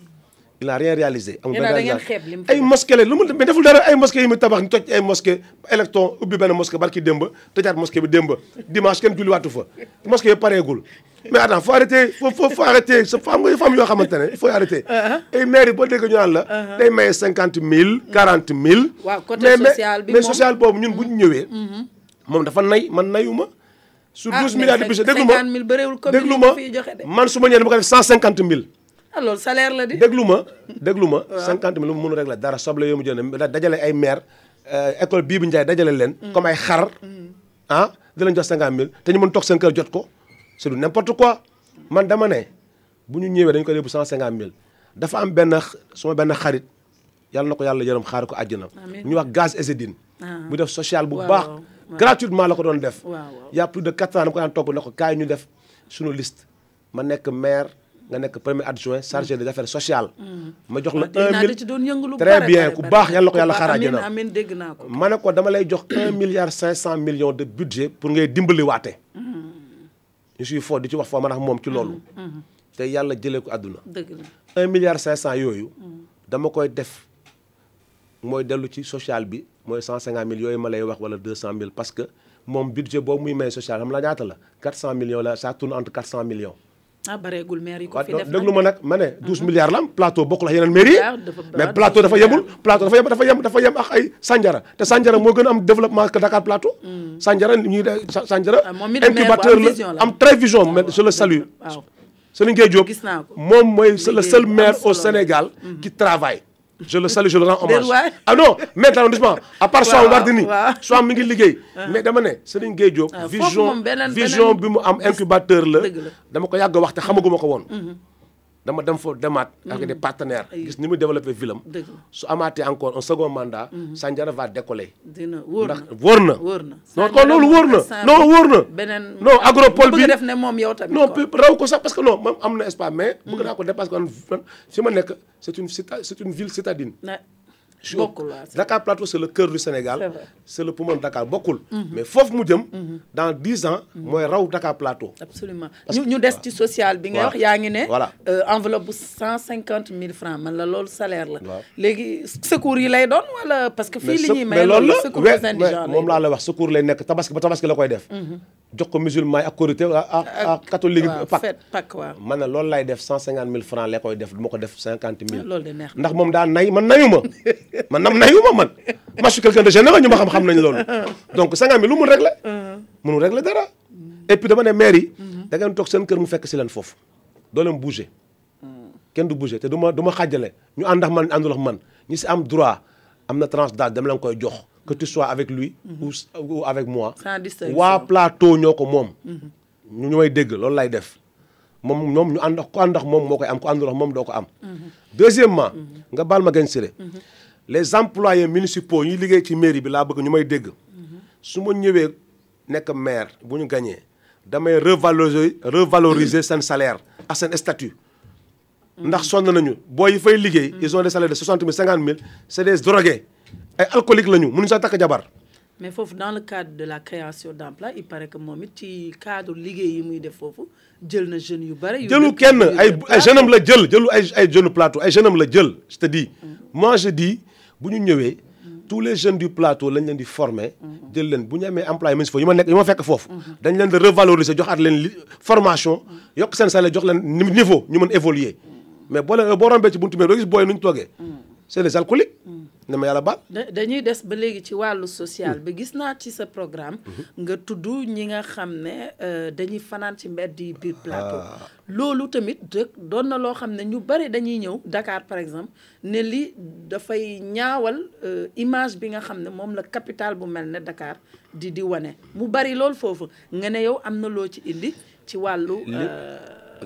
Il n'a rien réalisé. amul benn ay mosquée la lu mu mais deful dara. Ay mosquée yi mu tabax ñu toj ay mosquée électon ubbi benn mosquée barki démb tëjaat mosquée bi démb. Dimanche kenn julliwaatu fa. Mosquée yi pareegul. Mais attends faut arrêter faut faut faut arrêter. Sa femme nga femme yoo xamante ne il faut arrêter. (laughs) Ay maire yi boo dégg ñu naan la day maye cinquante mille quarante mille. Waaw, côté social bi mais social boobu ñun bu ñu ñëwee moom dafa nay man nayuma sur Ah, douze mais milliards de budget déglu ma. 50 000 bëriwul commune déglu yi ma. ko fiy joxe de. man su ma ñëwee dama ko def cent cinquante mille. Ah loolu salaire la di. déglu ma. Déglu ma. Cinquante mille mu mënu régler dara soble yoo mu dajale ay maire école bii bu Ndiaye dajale leen comme ay xar ah di leen jox cinquante mille te ñu mën toog seen kër jot ko. C'est du n'importe quoi. Man dama ne bu ñu ñëwee dañu ko yóbbu cent cinquante mille. Dafa am benn suma benn xarit yàlla na ko yàlla yërëm xaar ko àjjana. Ñu wax gaz Ezedine def social bu baax. Gratuitement la ko doon def. Waaw, plus de quatre ans dama ko daan topp ne ko kaay ñu def suñu liste. Ma nekk maire nga nekk premier adjoint chargé des affaires sociales. Ma jox la dégg un mille très bien ku baax yàlla ko yàlla Ku xaar baax, àjjana amiin amiin dégg naa ko. ma ne ko dama lay jox un milliard cinq cent millions de budget pour ngay dimbali waate. Ñu suy foo di ci wax foo man ak moom ci loolu. Te yàlla jëlee ko àdduna. Dëgg la. Un milliard cinq cent yooyu dama koy def mooy dellu ci social bi mooy cent cinquante mille yooyu ma lay wax wala deux cent mille parce que moom budget boobu muy may social xam la ñaata la quatre cent millions la ça tourne entre quatre cent millions. Ah bareegul maire yi ko fi def déglu ma nag ma ne douze milliards la am plateau bokkul ak yeneen mairie yi mais plateau dafa yemul plateau dafa yem dafa yem dafa yem ak ay Sandiara te Sandiara moo gën a am développement que Dakar plateau. Sandiara ñuy de Sandiara Ah, incubateur la am très vision mais je le salue. Serigne Gueye Diop moom mooy c'est le seul maire au. Sénégal qui travaille je le salue je le rends hommage. ah non maire d'arrondissement à part Waaw, Wardini. Soham mi ngi liggéey. Mais dama ne Serigne Gueye Diop Ah, vision vision bi mu am incubateur la. dama ko yàgg wax te xamaguma ko woon dama dem fa demaat avec des partenaires. Gis ni muy développé dëgg. La su amaatee encore un second mandat Sandiara va décoller. Dina wóor na. ndax wóor na. Wóor na. non kon loolu wóor na. non wóor na. beneen non agropole bi def ne moom yow tamit non raw ko sax parce que non moom am na espace mais bëgg naa ko dépasser ko man fi ma nekk une cita c'est une ville citadine. Na Je- Dakar Plateau c'est le cœur du Sénégal. C'est le poumon de Dakar. Bokkul. Mais foofu mu jëm dans dix ans mooy raw Dakar Plateau. Absolument. Ñu ñu des ci social bi nga Waaw. wax yaa ngi ne Voilà. euh, enveloppe bu cent cinquante mille francs. Man la loolu salaire la. Léegi secours yi lay doon wala? Parce que fii li ñuy may loolu secours aux indigents mais moom laa la wax secours lay nekk. Tabaski ba tabaski la koy def. Jox ko musulman yi ak korité ak ak catholique waaw Pâques fête Pâques waaw. Man ne loolu lay def cent cinquante mille francs la koy def du ma ko def cinquante mille. Loolu de neex na. Ndax moom daa nay man nayu ma (laughs) man nam nayu ma man. Moi je suis quelqu'un de généreux ñu ma xam-xam loolu. Donc cinquante mille lu mun régler? Mënul régler dara. Et puis dama ne maire yi da ngeen toog seen kër mu fekk si leen foofu. Doo leen bouger. Kenn du bouger te du ma du ma ñu ànd ak man àndul ak man. Ñi si am droit am na tranche d'âge dama leen koy jox. Que tu sois avec lui ou avec moi. Waa plateau ñoo ko moom. Ñu may dégg loolu lay def. Moom ñu ànd ak ku ànd ak moom moo koy am ku àndul ak moom doo ko am. Deuxièmement nga baal ma gañ siré les employés municipaux ñuy liggéey ci mairie bi laa bëgg ñu may dégg. su ma ñëwee nekk maire bu ñu gañee damay revaloriser revaloriser seen salaire ak seen statut. ndax sonn nañu booy yi fay liggéey ils ont des salaires de soixante mille cinquante mille c'est des drogués. ay alcooliques la ñu mënuñu sax takk jabar. Mais foofu dans le cadre de la création d'emploi il paraît que moom it ci cadre liggéey yi muy def foofu jël na jeunes yu yu jëlu kenn ay ay jeune am la jël jëlu ay ay jeune plateau ay jeune am la jël je te dis. Moi je dis bu ñu ñëwee tous les jeunes du plateau lañ leen di former jël leen. Bu ñu amee employé municipaux yi ma nekk yi ma fekk foofu dañ leen revaloriser formation niveau évoluer. Mais boo leen boo rombee ci buntu c'est des alcooliques. Ne ma yàlla baal. Da dañuy des ba léegi ci wàllu social bi. Gis naa ci sa programme. Nga tudd ñi nga xam ne euh, dañuy fanaan ci mbedd yi biir plateau. Loolu tamit dëkk doon na loo xam ne ñu bari dañuy ñëw Dakar par exemple ne li dafay ñaawal euh, image bi nga xam ne moom la capitale bu mel ne Dakar di di wane. Mu bari loolu foofu. Nga ne yow am na loo ci indi ci wàllu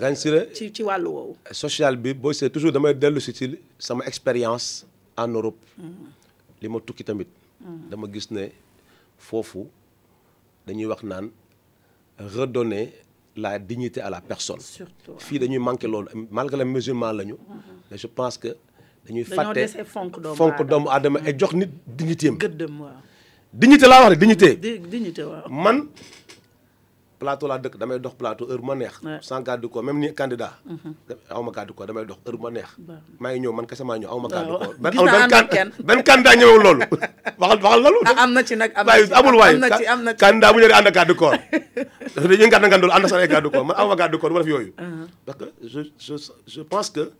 gañ siré ci ci wàllu woowu. social bi booy seet toujours damay dellu si ci sama expérience en Europe. Li ma tukki tamit. Dama gis ne foofu dañuy wax naan redonner la dignité à la personne. Surtout fii dañuy manqué loolu. Malgré les musulmans lañu. Mais je pense que dañuy fàtte fonk doomu aadama. et jox nit dignité am. Gëddëm waaw. Dignité laa wax dignité. Di dignité waaw. Man plateau laa dëkk damay dox plateau heure bu ma neex. Sans garde corps même ni candidat. Aw ma garde corps damay dox heure bu ma neex. Maa ngi ñëw man kese maa ñëw aw ma garde corps. Benn Gis amul naa benn ànd can ak kenn. (laughs) benn candidat ñëwul loolu. (laughs) Waxal waxal loolu. Ah am na ci nag am na ci amul waay. na ci am na ci. candidat bu ñëwee ànd ak garde corps. (laughs) Dañuy ngànd ngàndul ànd sax ay garde corps. Man aw ma garde corps du ma def yooyu. Parce que je je je pense que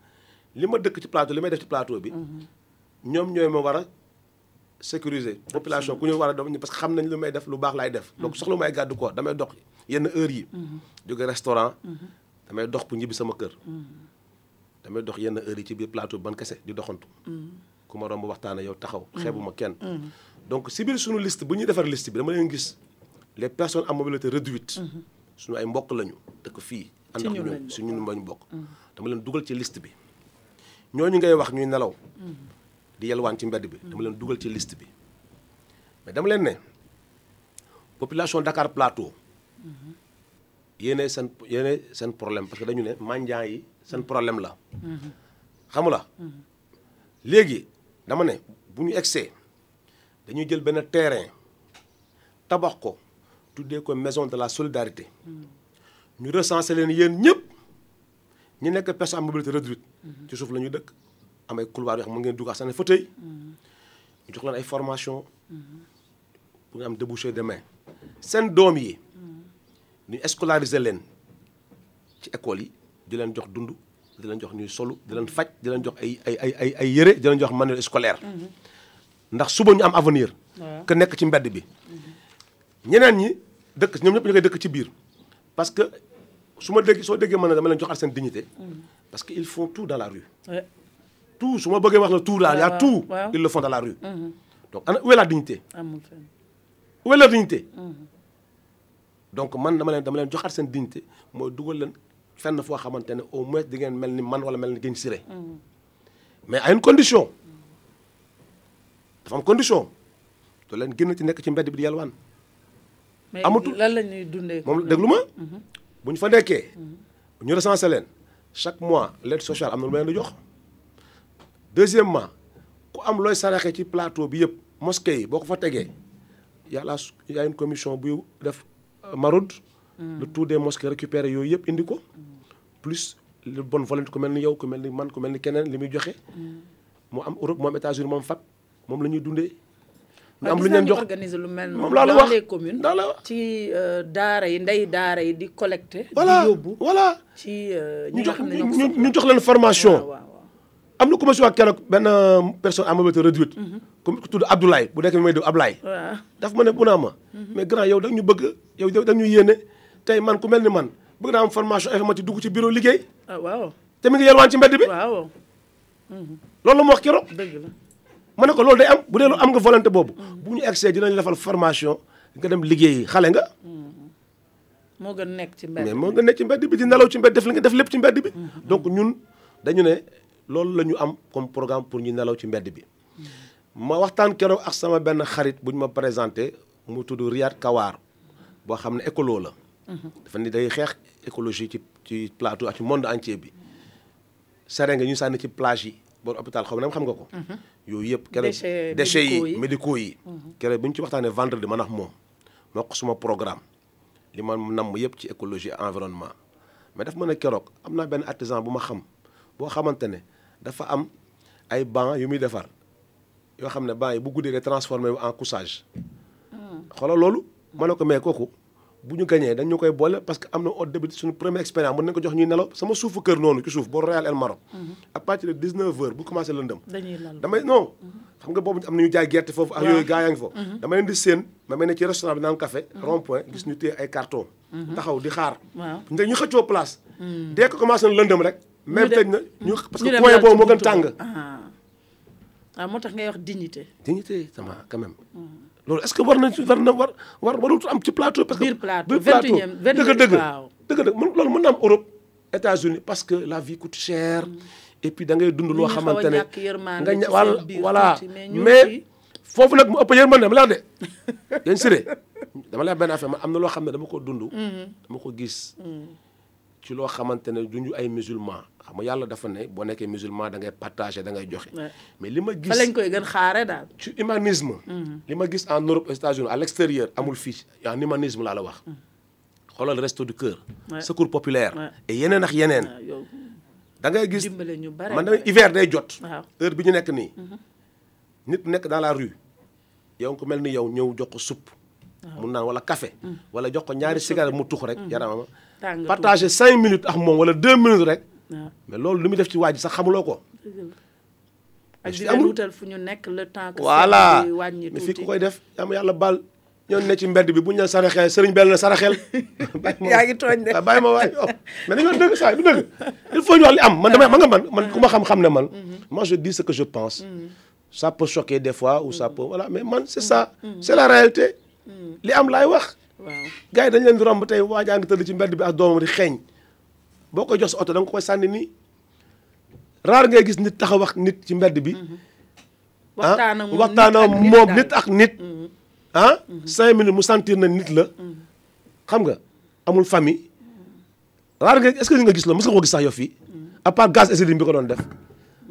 li ma dëkk ci plateau li may def ci plateau bi ñoom ñooy ma war a sécuriser. Population ku ñu war a def parce que xam nañ lu may def lu baax laay def. Donc soxla may garde corps damay dox. Yenn heure yi. Jóge restaurant. Damay dox pour ñibbi sama kër. Damay dox yenn heure yi ci biir plateau ban kese di doxantu. Ku ma romb waxtaane yow taxaw xeebuma kenn. Donc si biir suñu liste bu ñuy defar liste bi dama leen gis les personnes à mobilité réduite. Suñu ay mbokk lañu dëkk fii ànd ak ñun si ñun bokk. dama leen dugal ci liste bi. Ñooñu ngay wax ñuy nelaw. Di yelwaan ci mbedd bi. Dama leen dugal ci liste bi. Mais dama leen ne population Dakar Plateau yéene seen yéene seen problème parce que dañu ne problème la. Xamu la? Léegi dama ne bu ñu egsee terrain tabax ko maison de la solidarité. Ñu recensé leen yéen ñëpp. Ñi nekk personne à mobilité réduite. Ci suuf couloir yoo xam fauteuil ñu formation pour nga am demain ñu scolariser leen ci école yi di leen jox dund di leen jox ñuy solu di leen faj di leen jox ay ay ay ay ay yëre di leen jox manuel scolaire. Ndax suba ñu am avenir. Que nekk ci mbedd bi. Ñeneen ñi dëkk ñoom ñëpp ñu koy dëkk ci biir. Parce que su ma dégg soo déggee mën na dama leen joxaat seen dignité. Parce que ils font tout dans la rue. Tout su ma bëggee wax la tout là y a tout. ils le font dans la rue. Donc ana où est la dignité? Où est la dignité? Donc man dama leen dama leen joxaat seen dignité mooy dugal leen fenn foo xamante ne au moins di ngeen mel ni man wala mel ni Guèye Siré mais à une condition. Dafa am condition. Doo leen génn ci nekk ci mbedd bi di yalwaan. Amatul. lan la ñuy dundee moom déglu ma? Bu ñu fa nekkee ñu recensé leen. Chaque mois l'aide sociale am na lu ma leen di jox. Deuxièmement ku am looy saraxe ci plateau bi yëpp mosquée yi boo ko fa tegee y a la y a une commission buy def maraude le tout des mosquées récupéré yooyu yëpp indi ko. Plus le bonne volonté ku mel ni yow ku mel ni man ku mel ni keneen li muy joxe. Mu am Europe mu am États-Unis moom FAP moom la ñuy dundee. Ñu am lu ñu leen jox organiser lu mel moom noonu laa la wax les communes. daa la wax. Ci euh, daara yi ndey daara yi di collecter voilà di yóbbu. voilà. Ci euh, ñu jox ñu jox leen formation. Am na ku ma si wax keroog benn euh, personne à mobilité réduite. Comme ku tudd Abdoulaye bu nekk mi may dégg Ablaye. Waaw. Daf ma ne bu naa ma. Mais grand yow da ñu bëgg yow da ñu yéene. Tey man ku mel ni man bëgg naa am formation informatique dugg ci bureau liggéey. Ah waaw. Te mi ngi yelwaan ci mbedd bi. Waaw. Loolu la wax keroog. Dëgg la. Ma ne ko loolu day am bu dee lu am nga volonté boobu. Bu ñu egsee dinañ defal formation nga dem liggéeyi. Xale nga. Moo gën nekk ci mbedd mais moo nga nekk ci mbedd bi di nelaw ci mbedd def li nga def lépp ci mbedd bi. Donc ñun dañu ne loolu la ñu am comme programme pour ñu nelaw ci mbedd bi ma waxtaan keroog ak sama benn xarit bu ñu ma présenté mu tudd Riyad Kawar boo xam ne écolo la dafa ni day xeex écologie ci ci plateau ak ci monde entier bi sere nga ñu sànni ci plage yi boor hôpital xaw ma xam nga ko yooyu yëpp keroog Déchets yi. médicaux yi keroog bu ñu ci waxtaanee vendredi man ak moom moo ko suma programme li ma namm yëpp ci écologie environnement mais daf ma ne keroog am naa benn artisan bu ma xam boo xamante ne dafa am ay banc yu muy defar yoo xam ne banc yi bu guddee day transformé en couchage. Xoolal loolu. Ma ne ko mais kooku bu ñu gañee dañ ñu koy boole parce que am na au début suñu première expérience mën nañ ko jox ñuy nelaw sama suufu kër noonu ci suuf boo Royal El Maroc. À partir de 19 heures bu commencé lëndëm. Dañuy lal damay non. Xam nga boobu am na ñu jaay gerte foofu ak yooyu gaa yaa ngi foofu dama leen di séen ma mel ne ci restaurant bi naan café rond point gis ñu téye ay carton taxaw di xaar. Waaw. Ñu xëccoo place. Dès que commencé na lëndëm rek même tëj na ñu parce que point lal boobu ci moo gën tàng. Ah. Ah moo tax ngay wax dignité. Dignité sama quand même. Loolu est-ce que war na war na war war warul am ci plateau? Parce que Biir plateau, biir plateau. 21e, dëgg dëgg. waaw. dëgg dëgg. Mën loolu mën na am Europe États-Unis parce que la vie coûte cher. Et puis da ngay dund loo xamante ne nga ci ña- voilà mais foofu nag mu ëpp yërmande ma la de. (laughs) Yéen siré dama wax benn affaire man am na loo xam ne dama ko dund dama ko gis ci loo xamante ne duñu ay musulman xam nga yàlla dafa ne boo nekkee musulman da ngay da ngay joxe. Mais li ma gis fa lañ koy gën xaare daal. ci humanisme li ma gis en Europe aux États-Unis à l'extérieur amul fii. En humanisme laa la wax. Xoolal resto du cœur secours populaire. Et yeneen ak yeneen. Yow. Da ngay gis man hiver day jot. Heure bi ñu nekk nii. Nit nekk dans la rue. Yow ku mel ni yow ñëw jox ko supp. Mu naan wala café. Wala jox ko ñaari cigarette mu tux rek. Yaramama partager cinq minutes ak moom wala deux minutes rek mais loolu lu muy def ci waa ji sax xamuloo ko. Ak fi di amul. leen wutal fu ñu nekk le temps que voilà. mais fii ku koy def yam yàlla baal ñoo ne ci mbedd bi bu ñu la saraxee sëriñ bel na saraxel. (laughs) Bàyyi ma yaa ngi tooñ de. waaw bàyyi ma waay. Yow mais dañoo dëgg saa yi du dëgg. Il faut ñu wax li am. Man damay man nga man man ku ma xam-xam ne man. Moi je dis ce que je pense. Ça peut choquer des fois ou ça peut voilà. Mais man c'est ça. C'est la réalité. Li am laay wax. Waaw. Gars yi leen di romb tey waa jaa ngi tëdd ci mbedd bi ak doomam di xeeñ boo koy jox sa oto da nga ko koy sànni nii. Rare ngay gis nit taxaw wax nit ci mbedd bi. Waxtaan ak moom waxtaan ak nit moom daal. nit ak nit. Ah cinq minutes mu sentir na nit la. Xam nga amul famille. Rare nga est-ce que nga gis loolu? Mos nga ko gis sax yow fii? À part gaz acétylène bi ko doon def.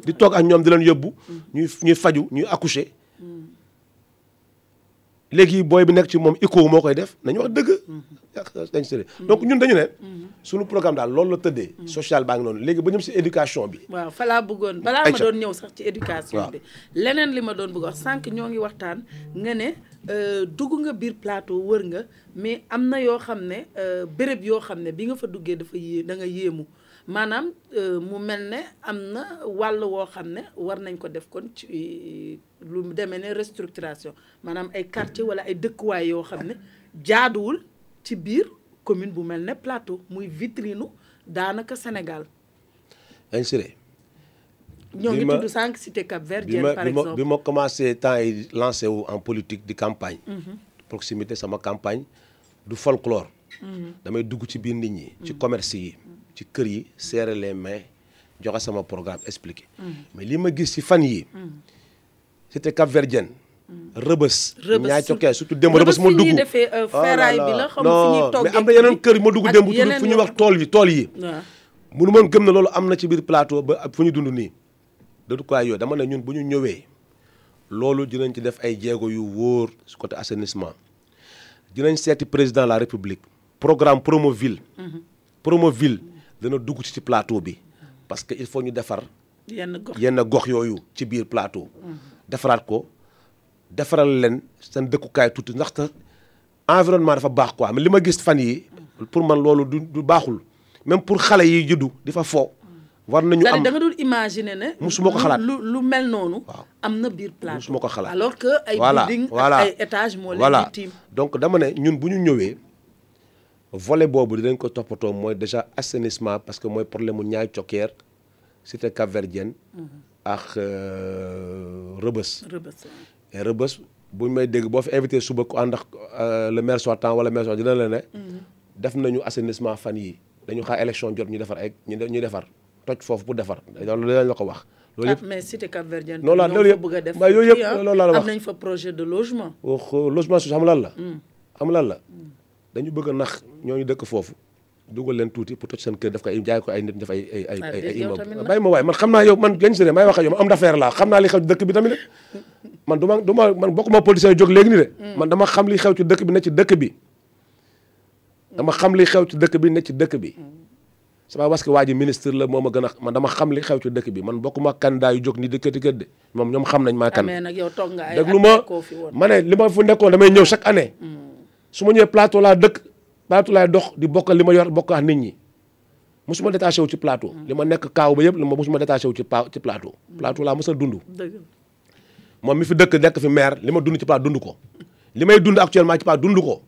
Di toog ak ñoom di leen yóbbu. Ñuy ñuy faju ñuy accoucher léegi booy bi nekk ci moom ICO moo koy def nañu wax dëgg. Dañ sëri donc ñun dañu ne suñu programme daal loolu la tëddee. Social baa ngi noonu. Léegi ba ñëm si éducation bi. Waaw fa laa bëggoon balaa ma doon ñëw sax ci éducation bi leneen li ma doon bëgg wax sànq ñoo ngi waxtaan nga ne euh, dugg nga biir plateau wër nga mais am na yoo xam ne euh, béréb yoo xam ne bi nga fa duggee dafa yée da nga yéemu. Maanaam euh, mu mel ne am na wàll woo xam ne war nañ ko def kon ci lu demee ne restructuration. Maanaam ay quartier wala ay dëkkuwaay yoo xam ne jaaduwul ci biir commune bu mel ne plateau muy vitrine daanaka Sénégal. Sëri ñoo ngi tudd sànq cité Cap ma par exemple. bi ma commencé temps yi lancé wu en politique di campagne. Proximité sama campagne du folklore. Damay dugg ci biir nit ñi. Ci commerce yi ci kër yi serrer les mains joxe sama programme expliqué mais li ma gis ci fan yi c'était Cap Verdien. Rëbës ñaay surtout- démb rëbës ma dugg. euh, Oh ferraille bi la, non mais am na yeneen kër yi ma dugg démb fu ñuy wax tool yi tool yi. Munu moon gëm na loolu am na ci biir plateau ba fu ñu dund nii. De quoi yooyu dama ne ñun bu ñu ñëwee loolu dinañ ci def ay jéego yu wóor su côté assainissement. Dinañ seeti président de la république programme Promoville. Promoville dana dugg ci plateau bi. parce que il faut ñu defar yenn gox. yenn gox yooyu ci biir plateau. defaraat ko defaral leen seen dëkkukaay tuuti ndaxte environnement dafa baax quoi. mais li ma gis fan yi pour man loolu du du baaxul. même pour xale yi juddu di fa fo war nañu am da nga doon imaginer ne Musuma ko xalaat. lu lu mel noonu am na biir plateau. Musuma ko xalaat. alors que ay building ay étage moo leen voilà. di tiim. donc dama ne ñun bu ñu ñëwee volet boobu dinañ ko toppatoo mooy déjà assainissement parce que mooy problème mu ñaay cokkeer cité capverdienne ak euh, et rëbës bu ñu may dégg boo fi invité suba ku ànd ak euh, le maire sortant wala maire sortant dina la ne def nañu assainissement fan yi dañu xaar élection jot ñu defar ay ñu de- ñu defar toj foofu pour defar. Loolu dinañ la ko wax. Loolu ah yëpp mais cité Cap Verdien Non, la- ñoo loolu fa yëpp- bëgg a def waaye yooyu yëpp kii, ah. loolu laa la wax. am nañ fa projet de logement. Wax logement social xam lan la? Xam lan la? Dañu bëgg a nax ñooñu dëkk foofu. dugal leen tuuti pour toj seen kër def ko ay jaay ko ay nit def ay ay ay Ah, ay immeuble. bàyyi ma waay man xam naa yow man gañ sëriñ may wax ak yow ma am d'affaire laa xam naa li xew ci dëkk bi tamit man du ma du ma man bokkuma politicien yu jóg léegi ni de. Man dama xam li xew ci dëkk bi ne ci dëkk bi. Dama xam li xew ci dëkk bi ne ci dëkk bi. Sama pas parce que waa ji ministre la moo ma gën a man dama xam li xew ci dëkk bi man bokkuma candidat yu jóg ni di këti kët de. Moom ñoom xam nañ maa kan. Amee nag yow toog nga ay déglu at ma fi ma ne li ma fu nekkoon damay ñëw chaque année. Su ma ñëwee plateau laa dëkk plateau laay dox di bokkal li ma yor bokk ak nit ñi. Musuma détaché wu ci plateau. Li ma nekk kaaw ba yëpp li ma musuma détaché wu ci pa ci plateau. Plateau laa mos a dund. Moom mi fi dëkk nekk fi maire li ma dund ci plateau dund ko. Li may dund actuellement ci plateau dund ko.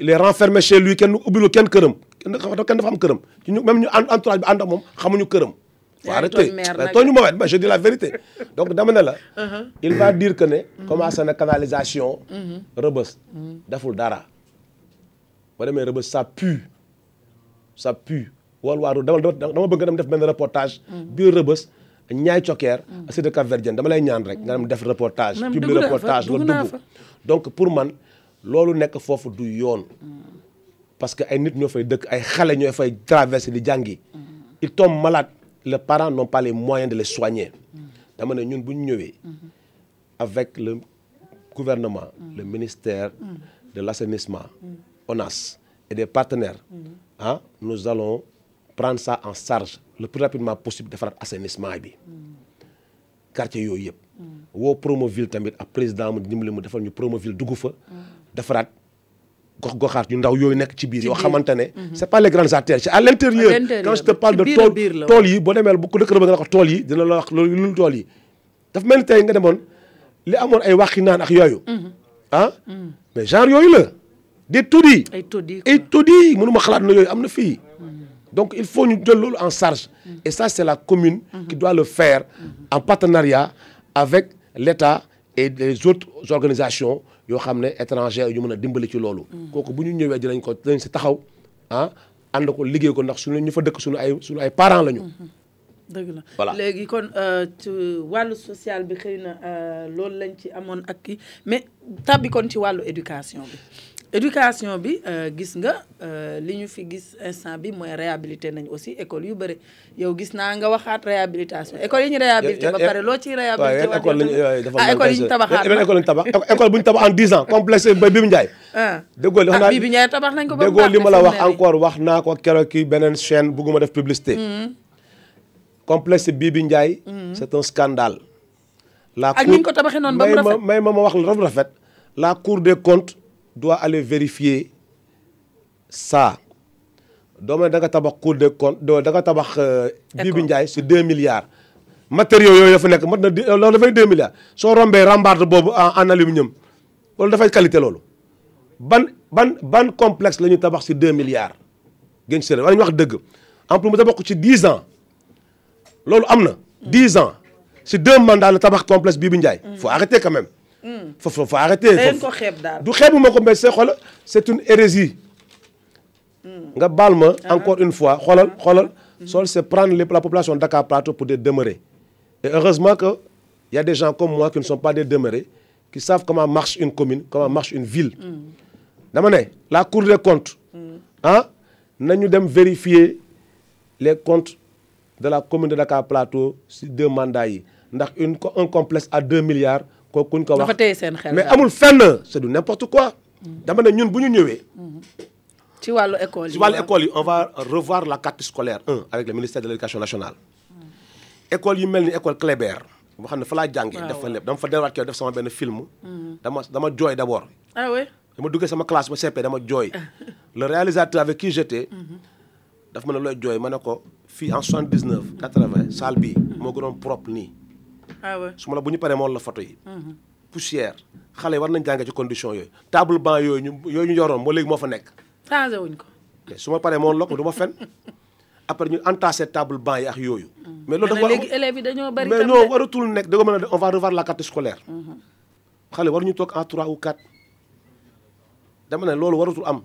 Il est renfermé chez lui kenn ubbilu kenn këram. Kenn dafa am këram. Ci ñu même ñu en- entourage bi ànd ak moom xamuñu këram faut arrêter. Tooñu ma mais je dis la vérité. Donc dama ne la. Il va dire que ne commencé na canalisation rëbës deful dara. Ba demee rëbës ça pue. Ça pue. Wal waaru dama dama bëgg dem def benn reportage. Biir rëbës ñaay cokkeer cité Cap Verdien. Dama lay ñaan rek nga dem def reportage. Fa, reportage dugg donc pour man loolu nekk foofu du yoon. Parce que ay nit ñoo fay dëkk ay xale ñoo fay traverser di jàngi. Ils tombent malades les parents n'ont pas les moyens de les soigner. Dama ne ñun bu ñu ñëwee avec le gouvernement le ministère de l'assainissement ONAS et des partenaires ah nous allons prendre ça en charge le plus rapidement possible defaraat assainissement bi. Quartier yooyu yëpp. Woo Promoville tamit ak président mu dimbali mu defal ñu Promoville dugg fa defaraat gox goxaat yu ndaw yooyu nekk ci biir yoo xamante ne c'est pas les grandes artères c'est à l'intérieur. Quand je te parle de tool tool yi boo demee bu ko dëkk ba nga tool yi dina la wax loolu lu tool yi. Dafa mel ni tey nga demoon li amoon ay waxi naan ak yooyu. Ah? Mais genre yooyu la. Des taudis. Ay taudis mënuma xalaat na yooyu am na fii. Donc il faut ñu jël loolu en charge. Et ça c'est la commune qui doit le faire en partenariat avec l'État et les autres organisations yoo xam ne étrangères yu mën a dimbali ci loolu. kooku bu ñu ñëwee dinañ ko dinañ si taxaw ah ànd ko liggéey ko ndax suñu ñu fa dëkk suñu ay suñu ay parents lañu. Dëgg la. Voilà. léegi kon euh, ci wàllu social bi xëy na euh, loolu lañ ci amoon ak kii mais tàbbi kon ci wàllu éducation bi éducation bi euh, gis nga euh, li ñu fi gis instant bi mooy réhabilité nañ aussi école yu bëri. Yow gis naa nga waxaat réhabilitation. École yi ñu réhabilité ba Ya- ya- pare loo ciy réhabilité waat école ah yi ñu tabaxaat école tabax. École bu ñu tabax en 10 ans complexe ba Bibi Ndiaye. Ah. Déggoo li wax ah naa bi ñaay tabax nañ ko ba déggoo li ma la wax encore wax naa ko keroog kii beneen chaîne bugguma def publicité. Complexe Bibi Ndiaye c'est un scandale. La Ak ni ñu ko tabaxee noonu ba mu rafet. may ma ma wax la rafet. La cour des comptes doit aller vérifier ça. Dooma da nga tabax cour des comptes doo da nga tabax euh, Bibi. Ndiaye c'est deux milliards. Matériaux yooyu dafa nekk mat na loolu dafay deux milliards. Soo rombee rambarde boobu en aluminium loolu dafay qualité loolu. Ban ban ban complexe la ñu tabax ci deux milliards? Gën ci wala ñu wax dëgg. En plus mu tabax ko ci dix ans. Loolu am na. Dix ans. Ci deux mandats la tabax complexe Bibi Ndiaye. Faut arrêter quand même faut faut arrêter. Du xeebu ma ko mais c'est xoolal c'est une hérésie. Nga baal ma encore une fois xoolal xoolal. Sol c'est prendre la population de Dakar Plateau pour des demeurés. Et heureusement que y a des gens comme moi qui ne sont pas des demeurés qui savent comment marche une commune comment marche une ville. Dama ne la cour des comptes ah nañu dem vérifier les comptes de la commune de Dakar Plateau si deux mandats yi. Ndax une un complexe à deux milliards kooku ñu ko wax. Dafa téye seen xel mais daal. amul fenn c'est du n'importe quoi. Dama ne ñun bu ñu ñëwee. Ci wàllu école yi. ci wàllu waaw. école yi on va revoir la carte scolaire un avec le ministère de l'éducation nationale. École yu mel ni école Kléber boo xam ne fa laa jàngee waaw, def fa lépp dama fa delluwaat def sama benn film. Dama dama jooy d'abord. Ah oui dama duggee sama classe ba CP dama jooy. (laughs) Le réalisateur avec qui j'étais daf ma ne looy jooy ma ne ko fii en 79 80 salle bii moo gënoon propre nii. ah su ma la bu ñu paree moom la photo yi. Poussière. Xale yi war nañ jàngee ci condition yooyu. Table banc yooyu ñu yooyu ñu yoroon ba léegi moo fa nekk. Changé wuñ ko. Mais su ma paree moom la ko du ma fen. Après ñu entassé table banc yi ak yooyu. Mais loolu dafa léegi élèves yi dañoo bari mais tam non de. waratul nekk. Da nga mën a on va revoir la carte scolaire. Xale waruñu toog en trois ou quatre. Dama ne loolu waratul am.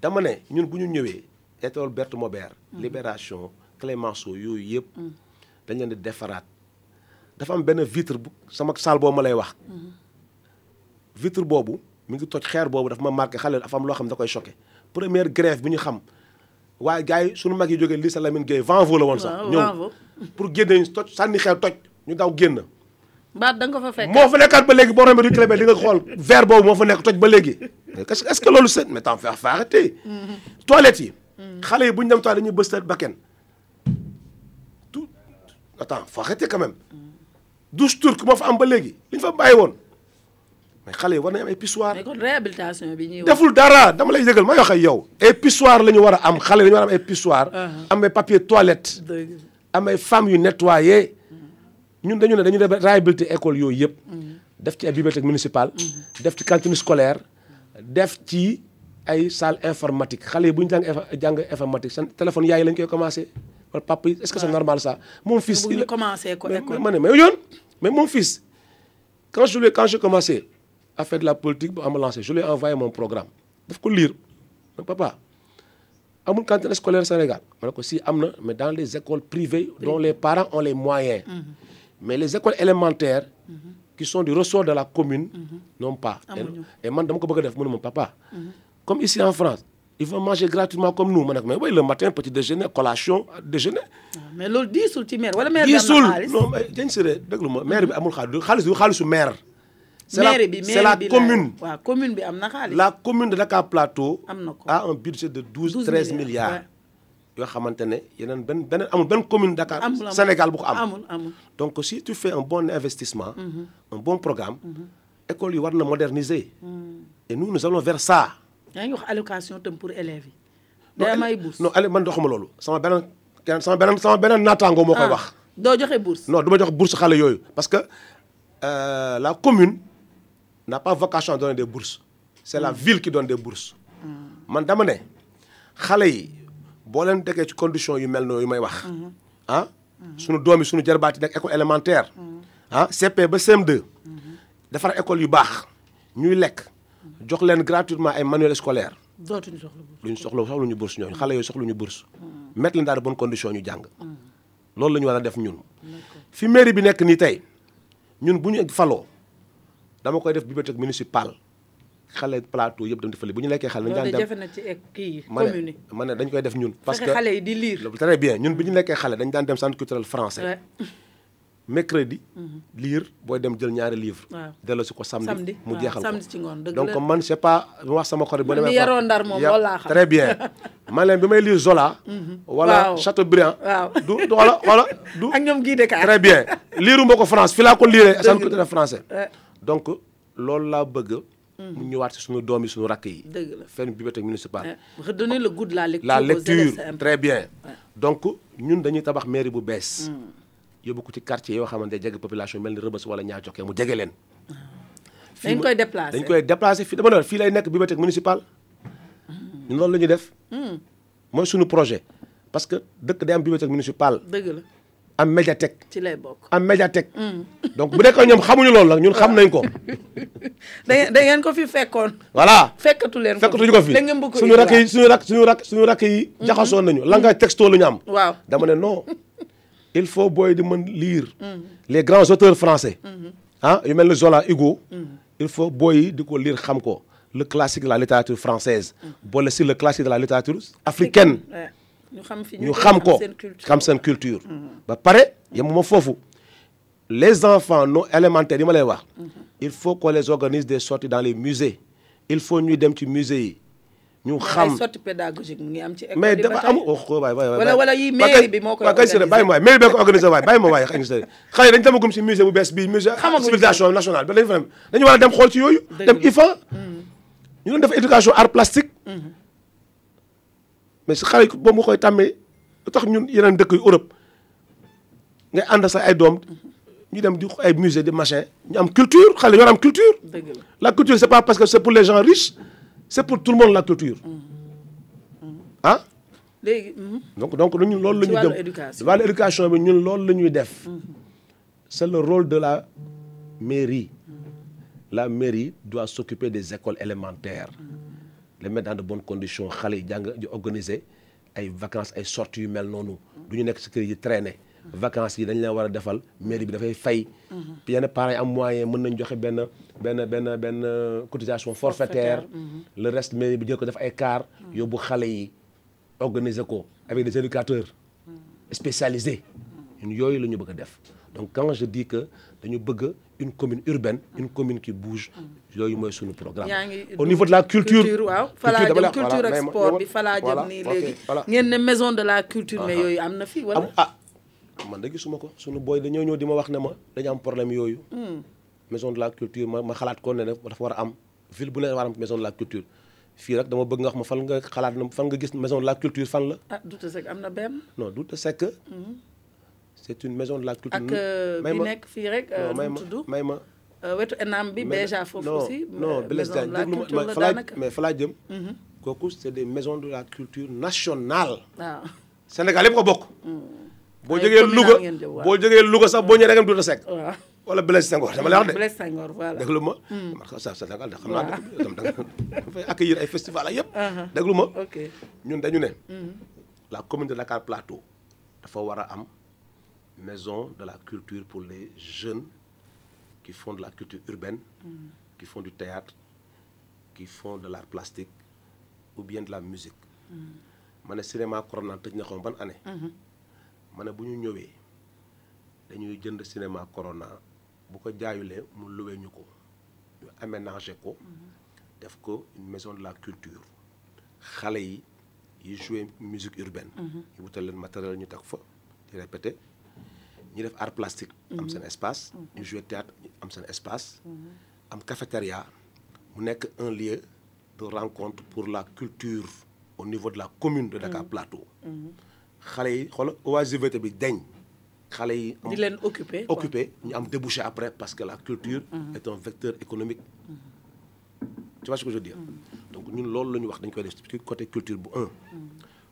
Dama ne ñun bu ñu ñëwee école Berthe Maubert Libération Clémenceau yooyu yëpp dañ leen di defaraat dafa am benn vitre bu sama salle boobu ma lay wax. Vitre boobu mi ngi toj xeer boobu dafa ma marqué xale dafa am loo xam ne da koy choqué. Première grève bi ñu xam waaye gars yi suñu mag yi jógee lycée Lamine Gueye Vanvo la woon sax ñëw pour génne ñu toj sànni xeer toj ñu daw génn. Baat da nga ko fa fekk. Moo fa nekkaat ba léegi boo rombee du clébé di nga xool verre boobu moo fa nekk toj ba léegi. Mais est-ce que loolu c'est? Mais faut arrêter. Toilettes yi xale yi bu ñu dem toilette dañuy bës bakken. Tout attends faut arrêter quand même douche turque moo fa am ba léegi li ñu fa bàyyi woon. Mais xale yi war nañu am ay pissoir. Mais kon réhabilitation bi ñuy deful dara dama lay yëgal wax ak yow. Ay pissoir la ñu war a am xale yi dañu war a am ay pissoir. Am ay papier toilette. Am ay femmes yu nettoyé ñun dañu ne dañu def réhabilité école yooyu yëpp. Def ci ay bibliothèque municipale. Def ci cantine scolaire. Def ci ay salle informatique. Xale yi bu ñu jàng infa- jàng informatique seen téléphone yaay lañ koy commencé wala papa est-ce que c'est normal ça? Mon fils il commencé ko mais école. ma ne mais yoon mais mon fils quand je l'ai quand j'ai commencé à faire de la politique ba am lancé je lui ai envoyé mon programme. Daf ko lire. Mais papa amul cantine scolaire Sénégal. Ma ne ko si am na mais dans les écoles privées dont les parents ont les moyens. Mais les écoles élémentaires qui sont du ressort de la commune n'ont pas. Et- man dama ko bëgg a def mu ne ma papa. Comme ici en France, ils vont manger gratuitement comme nous. Ma ne ko mais oui le matin petit déjeuner collation déjeuner. waaw mais loolu diisul ci maire wala maire xaalis? Non mais dañ sëree déglu ma maire bi amul xaalis xaalisu maire. c'est la maire bi c'est la maire bi commune. waaw commune bi am na xaalis La commune de Dakar Plateau Am na ko. a un budget de 12, 12 13 milliards, yoo xamante ne yeneen benn beneen amul benn commune Dakar Sénégal bu ko am. amul amul Donc si tu fais un bon investissement, un bon programme, école yi war na moderniser. Et nous nous allons vers ça. Yaa ngi wax allocation tam pour élèves yi day am ay bourse non elle man doxuma loolu sama beneen kenn sama beneen sama beneen naataango moo koy Ah, wax. doo joxe bourse Non du ma jox bourse xale yooyu parce que euh, la commune n'a pas vocation à donner des bourses. C'est la ville qui donne des bourses. man dama ne xale yi boo leen tegee ci condition yu mel noonu yu may wax. ah sunu doom yi sunu jarbaat yi nekk école élémentaire. ah CP ba CM2. defar école yu baax ñuy lekk jox leen gratuitement ay manuels scolaires dootuñu soxla bourse luñ soxla soxluñu bourse ñooñu xale yooyu soxluñu bourse. mettre leen de bonnes conditions ñu jàng. loolu la ñu war a def ñun. fi mairie bi nekk nii tey ñun bu ñu faloo dama koy def bibliothèque municipale xale plateau yëpp dem di fële bu ñu lekkee xale dañu daan dem ma ne commune yi ma ne dañ koy def ñun. parce que xale yi di lire très bien ñun bi ñu nekkee xale dañ daan dem centre culturel français. Mercredi. lire booy dem jël ñaari livre Waaw. delloo si ko samedi. Mu jeexal ko donc man c'est pas wax sama xarit. boo Man mi demee yaroo Ndar moom Ya- loolu laa xam. très bien (laughs) man leen bi may lire Zola. wala Waaw. Chateaubriand. Waaw. du wala wala du. (laughs) ak ñoom très bien liiru ma ko France fi laa ko liiree français. Ouais. donc loolu laa bëgg. mu ñëwaat si suñu doom yi suñu rakk yi. Dëgg la. fenn bibliothèque municipale. Ouais. redonner le goût de la lecture la lecture très bien donc ñun dañuy tabax mairie bu bees yóbbu ko ci quartier yoo xamante jege population mel ni Rebeuss wala ñaa jokkee mu jege leen. Dañ koy déplacer. dañ koy déplacer fii dama ne fii lay nekk bibliothèque municipale. Ñun loolu la ñuy def. Mooy suñu projet. Parce que dëkk day am bibliothèque municipale. Dëgg la. Am médiathèque. Ci lay bokk. Am médiathèque. (laughs) Donc bu nekkee ñoom xamuñu loolu nag ñun xam nañ ko. (laughs) Da ngeen ko fi fekkoon. Voilà. Fekkatu leen fekkatuñu ko fi. Suñu rakk yi suñu rakk suñu rakk suñu rakk yi jaxasoo nañu. Langage texto la ñu am. Waaw. Dama ne non (laughs) il faut booy di mën lire. Les grands auteurs français. Ah yu mel ni Zola Hugo. Il faut booy yi di ko lire xam ko. Le classique de la littérature française. Boole si le classique de la littérature africaine. Ñu xam fi ñu xam ko. xam seen culture. Ba pare yemuma foofu. Les enfants non élémentaires yi ma lay wax. Il faut qu'on les organise des sorties dans les musées. Il faut ñuy dem ci musée yi ñu xam. ay sortie pédagogique mu ngi am ci école mais dafa am oh oh waay waay waay Wala- wala yi mairie bi moo koy waaw kay Siré bàyyi ma waay mairie bi ko organisé waay bàyyi ma waay xëy na Siré xëy dañu demagum si musée bu bees bii musée Xamaguñ civilisation nationale ba dañu fa dem dañu war a dem xool ci yooyu Dëgg dem la. IFA. Ñu doon def éducation art plastique. Mais si xale yi boobu nga koy tàmmee lu tax ñun yeneen dëkk yu Europe ngay ànd sa ay doom ñu dem di ay musée de machin ñu am culture xale am culture. La culture c'est pas parce que c'est pour les gens riches c'est pour tout le monde la culture ah léegi mhm. donc donc ñun loolu la Ci ñuy wàllu dem éducation. wàllu éducation bi ñun loolu la ñuy def. C'est le rôle de la mairie. La mairie doit s'occuper des écoles élémentaires. Les mettre dans de bonnes conditions. Xale yi jàng di organiser ay vacances ay sorties yu mel noonu. Du ñu nekk kër yi traîner vacances yi dañ leen war a defal mairie bi dafay fay. Yenn parents yi am moyen mën nañ joxe benn benn benn benn cotisation forfaitaire. Le reste mairie bi jël ko def ay car yóbbu xale yi organiser ko avec des éducateurs spécialisés. Ñun yooyu la ñu bëgg a def. Donc quand je dis que dañu bëgg une commune urbaine une commune qui bouge yooyu mooy suñu programme. Au niveau de la culture. waaw. Falaa jëm la- culture ak sport bi falaa jëm nii léegi. ngeen ne maison de la culture mais yooyu am na fi wala? Ah man da gisuma ko. Booy dañoo ñëw di ma wax ne ma dañu am problème yooyu. Maison de la culture ma ma xalaat ko ne ne dafa war a am ville bu ne war a am maison de la culture. Fii rek dama bëgg nga wax ma fan nga xalaat na fan nga gis maison de la culture fan la. Ah Douta Seck am na benn. Non du te c'est une maison de la culture. Ak euh, bi ma- nekk fii rek euh, may ma may ma. Euh, wetu enam bi déjà foofu aussi non Blaise de Diagne déglu ma mais fa laa daanaka. mais fa laa jëm kooku c'est des maisons de la culture nationale. Waaw Sénégal yëpp ko bokk boo jógee Louga boo jógee Louga sax boo ñëwee da waaw. Wala Blaise Senghor dama lay wax de. Blaise Senghor voilà. Déglu ma. Da xam naa da nga dafay accueillir ay festival ak yëpp. Déglu ma. Ok. Ñun dañu ne la commune de Dakar Plateau dafa war a am maison de la culture pour les jeunes qui font de la culture urbaine qui font du théâtre qui font de l'art plastique ou bien de la musique. Ma ne cinéma Corona tëj na ban année? Ma ne bu ñu ñëwee dañuy jënd cinéma Corona bu ko jaayulee mu luwee ñu ko ñu aménager ko def ko une maison de la culture. Xale yi yi jouer musique urbaine. Ñu wutal leen matériel ñu teg fa di répéter. Ñu def art plastique am seen espace. Ñu jouer théâtre am seen espace. Am cafétéria mu nekk un lieu de rencontre pour la culture au niveau de la commune de Dakar Plateau xale yi xoolal oisiveté bi xale yi di leen occupé quoi. occupé ñu am débouché après parce que la culture est un vecteur économique. Tu vois ce que je veux dire? Donc ñun loolu la ñu wax dañ koy def ci côté culture bu un.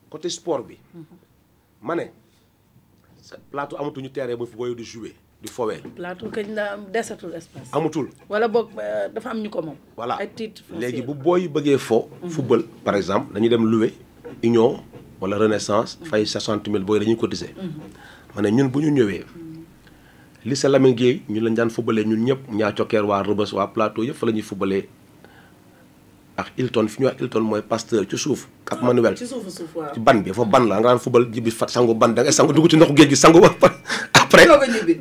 Côté sport bi ma ne sa plateau amatuñu terrain bu fi booy di jouer di fowee. Plateau kañ la desatul espace. amatul. Wala boog euh, dafa am ñu ko moom. voilà. Léegi bu booy bëggee fo football par exemple dañuy dem louer union wala renaissance fay 60 000 booy dañuy cotiser. Ma ne ñun bu ñu ñëwee lycée Lamine Gueye ñun lañ daan footballee ñun ñëpp ñaa cokkeer waa Rebeuss waa plateau yëpp fa la ñuy ak Hilton fi ñuy wax Hilton mooy Pasteur ci suuf Cap Manuel. ci suufu suuf waaw. ci ban bi foofu ban la nga daan football ji bi fa sangu ban da ngay sangu dugg ci ndoxu géej gi sangu (laughs) après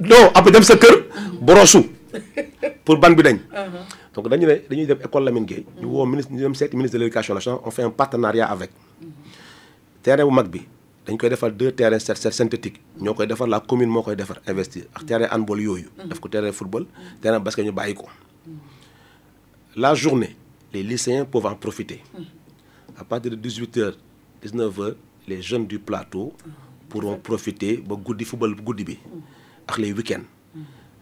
non après dem sa kër borosu. (laughs) Pour ban bi dañ. Donc dañu ne dañuy dem école Lamine Gueye ñu woo ministre ñu dem seeti ministre de l'éducation nationale on fait un partenariat avec terrain bu mag bi dañ koy defar deux terrains set set synthétique ñoo koy defar la commune moo koy defar investir. Ak terrain handball yooyu. Def ko terrain football terrain basket ñu bàyyi ko. La journée les lycéens peuvent en profiter. À partir de 18h 19h les jeunes du plateau pourront profiter ba guddi football guddi bi ak les week-ends.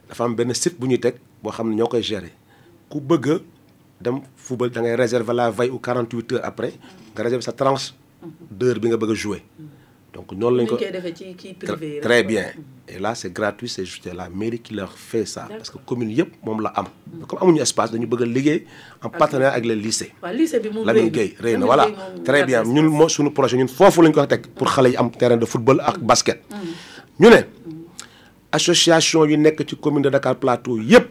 Dafa am benn site bu ñuy teg boo xam ne ñoo koy gérer. Ku bëgg a dem football da ngay réserver la veille ou 48 heures après nga réserver sa tranche d'heure bi nga bëgg a jouer. Donc noonu lañ ko très bien. Et là c'est gratuit c'est juste la mairie qui leur fait ça. Parce que commune yëpp moom la am. Comme amuñu espace dañu bëgg a liggéey en partenariat avec les lycées. Lamine Gueye rëy na voilà. Très bien. Ñun moo suñu projet ñun foofu lañ ko teg pour xale yi am terrain de football ak basket. Ñu ne association yu nekk ci commune de Dakar Plateau yëpp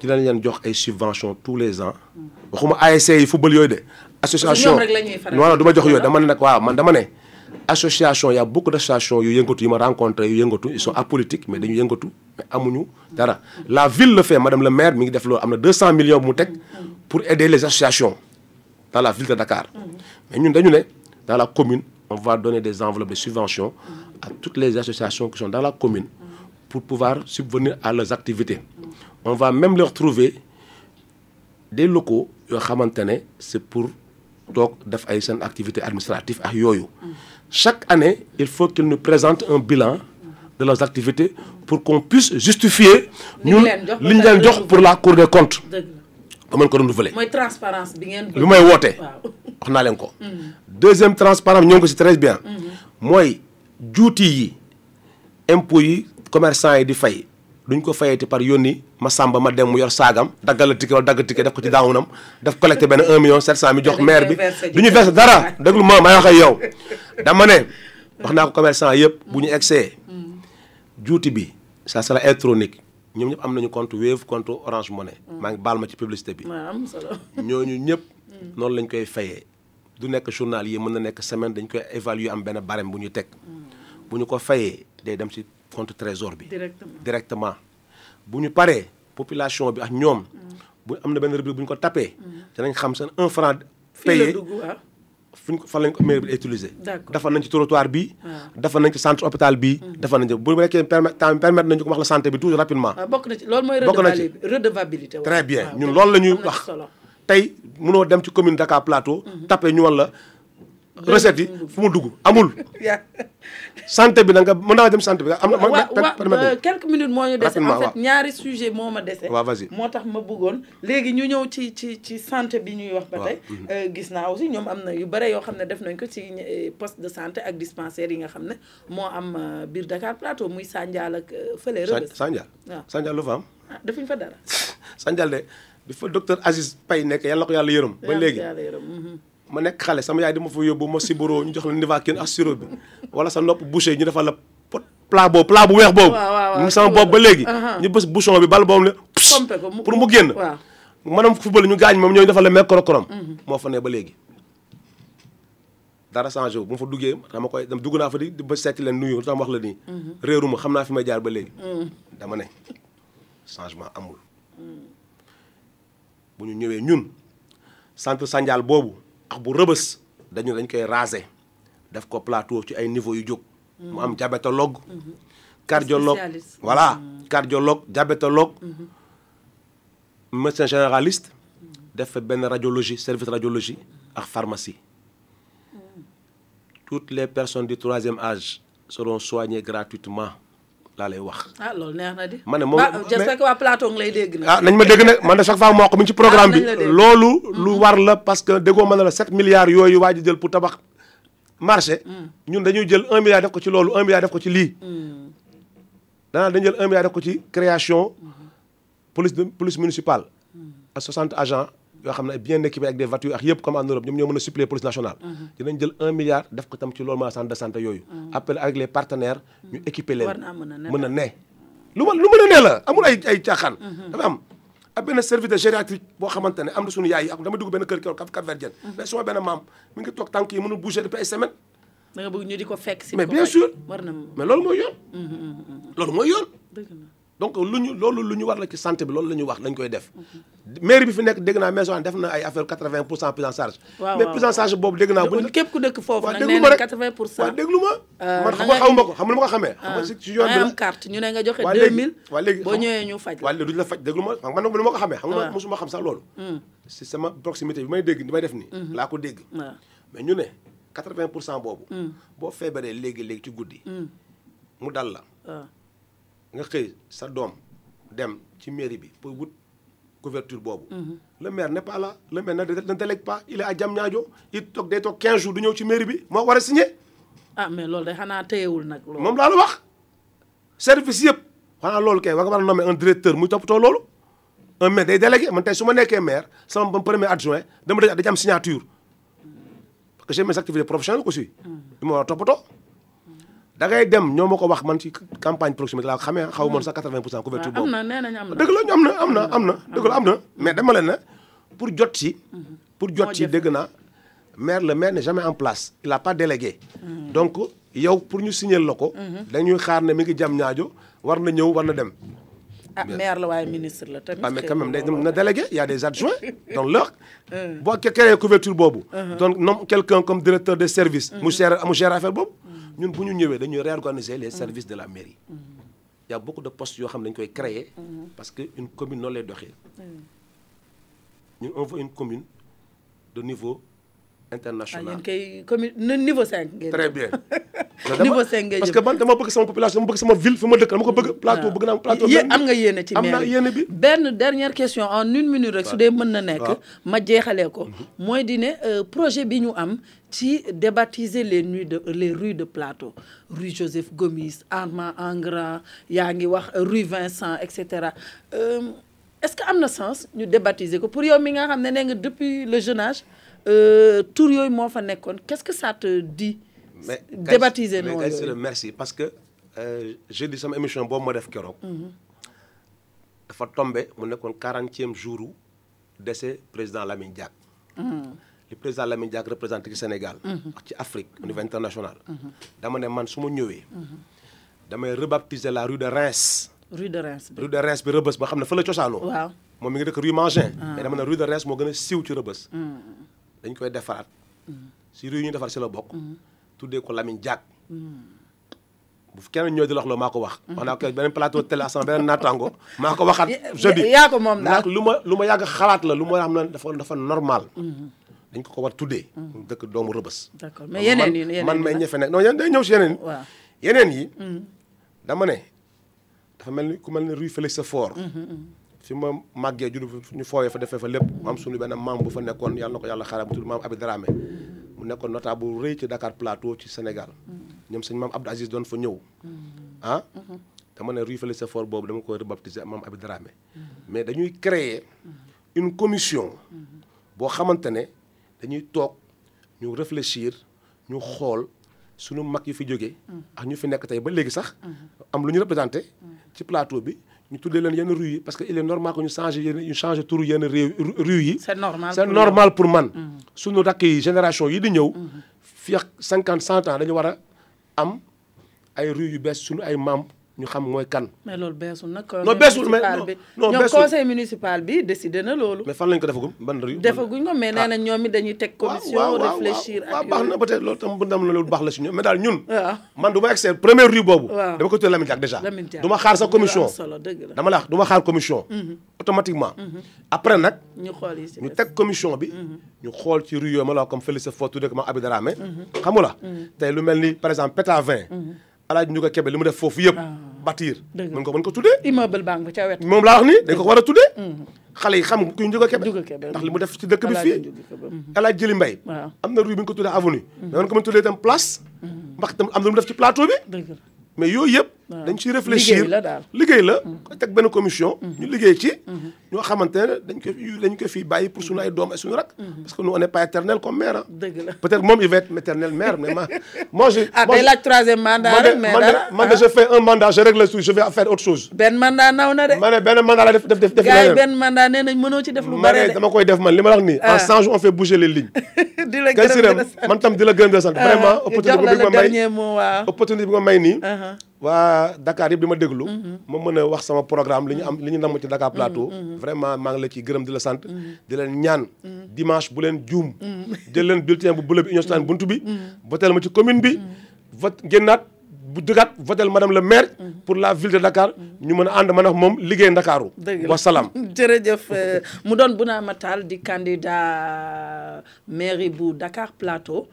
dinañ leen jox ay subventions tous les ans. Waxuma ASC yi football yooyu de association. Non non du ma jox yooyu dama ne nag waaw man dama ne association y a beaucoup d'associations yu yëngatu yu ma rencontré yu yëngatu ils sont apolitiques mais dañu yëngatu mais amuñu dara. La ville le fait madame le maire mi ngi def loolu am na 200 millions bu mu teg pour aider les associations dans la ville de Dakar. Mais ñun dañu ne dans la commune on va donner des enveloppes de subventions à toutes les associations qui sont dans la commune pour pouvoir subvenir à leurs activités. On va même leur trouver des locaux yoo xamante ne c'est pour toog def ay seen activité administrative ak yooyu. Chaque année il faut qu'ils nous présentent un bilan de leurs activités pour qu'on puisse justifier ñun li ñu leen jox pour la Cour des comptes. Ba mën ko renouveler. Mooy transparence bi ngeen. lu may woote. Waaw. wax naa leen ko. (laughs) Deuxième transparence ñoo ngi ko très bien. Mooy juuti yi impôts yi commerçant yi di fay duñ ko fayati par yónni ma sàmba ma dem mu yor saagam daggal la ticket wala dagg ticket def ko ci daawunam def collecté benn 1 million 700 mi jox maire bi. Du ñu ci verser dara. (laughs) Déglu ma may wax ak yow. Dama ne wax naa ko commerçant yëpp bu ñu egsee. Juuti bi ça sera électronique. Ñoom ñëpp am nañu compte Wave compte Orange Money. Maa ngi baal ma ci publicité bi. Ñooñu ñëpp noonu lañ koy fayee. Du nekk journal yi mën na nekk semaine dañ koy évaluer am benn barème bu ñu teg. Bu ñu ko fayee day dem ci compte trésor bi directement. directement bu ñu paree population bi ak ñoom bu am na benn rubrique bu ñu ko tapé danañ xam seen un franc payé fu ñu ko fan lañ ko mairie bi utiliser nañ ci trottoir bi nañ ci centre hôpital bi defal nañ ci bu permettre permettre nañu ko wax la santé bi tout rapidement waaw bokk na ci loolu mooy. Bokk na ci. redevabilité redevabilité. waaw. très bien waaw, ñun loolu la ñuy wax solo. tey mënoo dem ci commune Dakar Plateau tapé ñu wan la recette yi fu mu dugg amul. Santé bi da nga mën naa dem santé bi am na waaw euh, quelques minutes moo ñu dese. En fait ñaari sujet moo ma dese. Waaw vas-y. Moo tax ma bëggoon. Léegi ñu ñëw ci ci ci santé bi ñuy wax ba tey. Euh, gis naa aussi ñoom am na yu bare yoo xam ne def nañ ko ci euh, poste de santé ak dispensaire yi nga xam ne moo am biir Dakar Plateau muy Sandial ak fële Rebeuss. Sandial. Waaw. Sandial lu fa am? Ah defuñ fa dara. (laughs) Sandial de bi fa docteur Aziz Paye nekk yàlla ko yàlla yërëm ba léegi. mhm. Ma nekk xale sama yaay di ma fa yóbbu ma siboro ñu jox la Nivaquine ak sirop bi wala sa nopp bouché ñu defal la pot plat boobu plat bu weex boobu. mu sama bopp ba léegi. Ñu bës bouchon bi bal boobu ne. pour mu génn. waaw. maanaam football ñu gaañ moom ñooy defal le mecro korom. moo fa ne ba léegi. dara changé wu bu ma fa duggee dama koy dugg naa fa di ba seeti leen nuyu tam wax la nii. réeru ma xam naa fi may jaar ba léegi. dama ne changement amul. bu ñu ñëwee ñun centre Sandial boobu ak bu rëbës dañu dañ koy raser def ko plateau ci ay niveau yu jóg. mu am diabétologue. cardiologue voilà cardiologue diabétologue. médecin généraliste. def fa benn radiologie service radiologie ak pharmacie. toutes les personnes du troisième âge seront soignées gratuitement laa lay wax. ah loolu neex na di. ma ne moom j'espère que waa plateau ngi lay dégg nag. ah nañ ma dégg nag man de chaque fois moo ko mi ci programme Ah, bi dégg. loolu lu war la parce que déggoo ma na la 7 milliards yooyu waa ji jël pour tabax marché. Ñun dañuy jël 1 milliard def ko ci loolu 1 milliard def ko ci lii. Danaa dañu jël 1 milliard def ko ci création police de police municipale. Ak 60 agents yoo xam ne bien équipés avec des voitures ak yëpp comme en Europe ñoom ñoo mën a suppléer police nationale. Dinañ jël 1 milliard def ko tam ci loolu ma centre de santé yooyu. Après avec les partenaires ñu équiper leen. Mën a ne mën a ne. Lu ma lu mën a ne la amul ay ay caaxaan. Dafa am ak benn service de gériatrique boo xamante ne am na suñu yaay yi ak dama dugg benn kër keroog cap cap verdien mais suma benn maam mi ngi toog tànk yi mënul bouger depuis ay semaine da nga bëgg ñu di ko fekk si. mais bien sûr. War na mais loolu mooy yoon. Loolu mooy yoon. Donc lu ñu loolu lu ñu war la ci santé bi loolu la ñu wax lañ koy def. Mairie bi fi nekk dégg naa maison def na ay affaire 80 pour cent prise en charge. Mais prise en charge boobu dégg naa bu képp ku dëkk foofu nag nee na rek. 80 pour cent. waaw déglu ma. Euh, man xam nga xaw ma ko xam ma ko xamee. Xam nga si ci yoon am bi carte ñu ne nga joxe waa 2000. waa léegi boo ñëwee ñu faj. léegi duñu la faj déglu ma. Xam nga man ma ko xamee xam nga mosuma xam sax loolu. Si sama proximité bi may dégg di may def nii laa ko dégg. Mais ñu ne 80 pour cent boobu boo feebaree léegi-léegi ci guddi mu dal la. Nga xëy sa doom dem ci mairie bi pour wut couverture boobu. Le maire n'est pas là le maire ne délègue pas il est à Diamniadio il toog day toog 15 jours du ñëw ci mairie bi moo war a signé ah mais loolu de xanaa téyewul nag loolu. moom laa la wax. Service yëpp. Xanaa loolu kay war nga war a nommer un directeur muy toppatoo loolu. Un maire day délégué man tey su ma nekkee maire sama premier adjoint dama da am signature. Parce que j'ai mes activités professionnelles aussi. Li ma war a toppatoo da ngay dem ñoo ma ko wax man ci campagne proximité laa ko xamee xaw ma sax 80 pour cent couverture boobu. na am na. dëgg la ñu am na am na am na dëgg la am na. mais dama leen ne pour jot ci pour jot jafe. dégg naa maire le maire n'est jamais en place il a pas délégué. Donc yow pour ñu signer la ko dañuy xaar ne mi ngi jam ñaajo war na ñëw war na dem. Ah maire la waaye ministre la tamit. ah mais quand même na na délégué il y a des adjoints (laughs) donc leur boo créé couverture boobu. Donc nomme quelqu'un comme directeur des services. Mu gère mu gère affaire boobu ñun bu ñu ñëwee dañuy réorganiser les services de la mairie. Il y a beaucoup de postes yoo xam ne dañu koy créer parce que une commune noonu lay doxee. Ñun on veut une commune de niveau international. Yéen kay commune ne niveau 5 ngeen. très bien. (laughs) Niveau cinq ngay parce jëm. que man dama bëgg sama population dama bëgg sama ville fi ma dëkk dama ko bëgg. Plateau bëgg naa plateau Yé- benn am nga yéene ci am maire naa yéene bi. Benn dernière question en une minute rek su dee mën na nekk waaw. ma jeexalee ko. Mooy di ne euh, projet bi ñu am ci débaptiser les nuits de les rues de plateau. Rue Joseph Gomis Armand Engrand yaa ngi wax euh, rue Vincent et cetera. Euh, est-ce que am na sens ñu débaptiser ko? Pour yow mi nga xam ne nee nga depuis le jeune âge tur yooyu moo fa nekkoon. Qu'est-ce que ça te dit? Mais débaptiser noonu merci. Parce que euh, dit sama émission boobu ma def keroog. Dafa tombé mu nekkoon quarantième jour décès président Lamine Diack. Li président Lamine Diack représenté ci Sénégal. Ak ci Afrique au niveau international. Dama ne man su ma ñëwee damay rebaptiser la rue de Reims. Rue de Reims bi. Rue de Reims bi Rebeuss ba xam ne fa la cosaanoo. Waaw. Moom mi ngi dëkk rue Mangin. Mais dama ne rue de Reims moo gën a siiw ci Rebeuss dañ koy defaraat. Si yi ñu defar si la bokk. Tuddee ko Lamine Diack. Bu kenn ñëw di la wax loolu maa ko wax. Wax naa ko beneen plateau télé sama beneen naataango maa ko waxaat jeudi. yaa ko moom daal. lu ma lu ma yàgg xalaat la lu ma xam ne dafa dafa normal. Dañ ko ko war tuddee. Dëkk doomu Rebeuss d'accord. Mais yeneen yi yeneen man may ñëfe nekk non yéen day ñëw si yeneen waaw. Yeneen yi dama ne dafa mel ni ku mel ni rue Félix Faure fi ma màggee judd ñu fooyee fa defee fa lépp mu am suñu benn maam bu fa nekkoon yàlla na ko yàlla xaaral bu tudd maam Abi Dramé. Mu nekkoon notable bu rëy ci Dakar Plateau ci Sénégal. Ñoom sëñ maam Abdou Aziz doon fa ñëw. Ah? Dama ne rue Félix Faure boobu dama koy rebaptiser maam Abi Dramé. Mais dañuy créer une commission boo xamante ne dañuy toog ñu réfléchir ñu xool sunu mag yi fi jógee ak ñu fi nekk tey ba léegi sax am lu ñu représenté ci plateau bi ñu tuddee leen yenn rue yi parce que il est normal que ñu changé yenn ñu changé turu yenn réew rue yi. C'est normal c'est pour normal pour man. Sunu rakk yi génération yi di ñëw fii ak cinquante cent ans dañu war a am ay rue yu bees sunu ay maam ñu xam mooy kan. Mais loolu beesul nag. Non, beesul, mais non, ñoom conseil municipal bi décidé na loolu. mais fan lañ ko defagum? Ban rue? Defaguñ ko mais nee na ñoom it dañuy teg commission réfléchir waaw ak baax na yooyu. peut-être loolu tam bu ndam la loolu baax la si ñun mais daal ñun waaw. man du ma egg première rue boobu. Waaw. dama ko tuddee Lamine Diack déjà. Lamine Diack. du ma xaar sa commission. la. dama la wax du ma xaar commission. Automatiquement. Après nag ñu xool yi si ñu des. teg commission bi. Ñu xool ci rue yooyu ma la wax comme Félix Faute tuddee ko ma Abi Dramé. Xam nga la tey lu mel ni par exemple Péta 20 alaaji ñu ko kebe li mu def foofu yëpp bâtir mën ko mën ko tuddee immeuble baa nga ca wet. moom laa wax ni dañ ko war a tuddee xale yi xam kuy Ndiouga Kébé Ndiouga Kébé. ndax li mu def ci dëkk bi Alaaji fii Ndiouga Kébé. El Hadj Jëli Mbaye Waaw. am na rue bi ñu ko tuddee avenue mais man ko mën tuddee itam place ndax itam am na lu mu def ci plateau bi dëgg la. mais yooyu yëpp Waaw. Dañ ciy réfléchir. Liggéey la la. Teg benn commission. Ñu liggéey ci. Ñoo xamante ne dañ ko dañ ko fii bàyyi pour suñu ay doom ak suñu rak parce que nous on n'est pas éternel comme maire ah dëgg la. peut-être moom il va être éternel maire mais ma (laughs) moi je ah day laaj troisième mandat man de je fais un mandat je règle tout je vais faire autre chose. Benn mandat naw na de. ma ne benn mandat la def def def def gars yi leneen. benn mandat nee nañ mënoo ci def lu ma bare ne de. dama koy def man li ma la wax nii Ah. en 100 jours on fait bouger les lignes. (laughs) Di la kay gërëm Sirem di la sant. man tam di la gërëm di la sant. Vraiment ñu jox opportunité la bi le ma may dernier mot waaw. opportunité bi nga may nii. Waa Dakar yëpp di ma déglu. Ma mën a wax sama programme li ñu am li ñu namm ci Dakar Plateau. Vraiment maa ngi la ciy gërëm di la sant. Di leen ñaan dimanche bu leen juum. Jël leen bulletin bu bula bi Union Citoyenne buntu bi. Votel ma ci commune bi. Vote génnaat bu dëggaat votel madame le maire. Pour la ville de Dakar. Ñu mën a ànd man ak moom liggéey Ndakaaru. Dëgg wa salaam. (laughs) jërëjëf euh, mu doon ma taal di candidat mairie bu Dakar Plateau.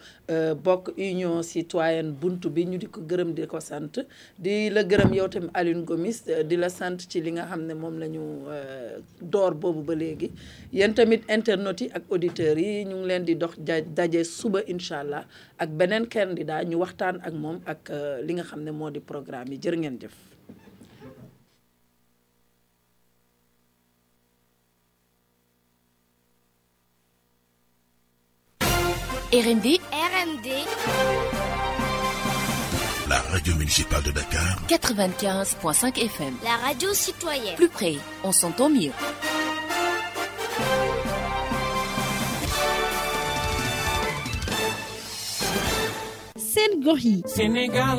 Bokk union citoyenne buntu bi ñu di ko gërëm di ko sant. Di la gërëm yow tamit Alioune Gomis euh, di la sant ci li nga xam ne moom la ñu euh, door boobu ba léegi. Yéen tamit internautes yi ak auditeurs yi ñu ngi leen di dox daje suba incha allah ak beneen candidat ñu waxtaan ak moom ak euh, li nga xam ne moo di programme yi. Jërë ngeen jëf. RMD RMD La radio municipale de Dakar 95.5 FM. la radio citoyenne. Plus près, on s'entend mieux. yi Sénégal,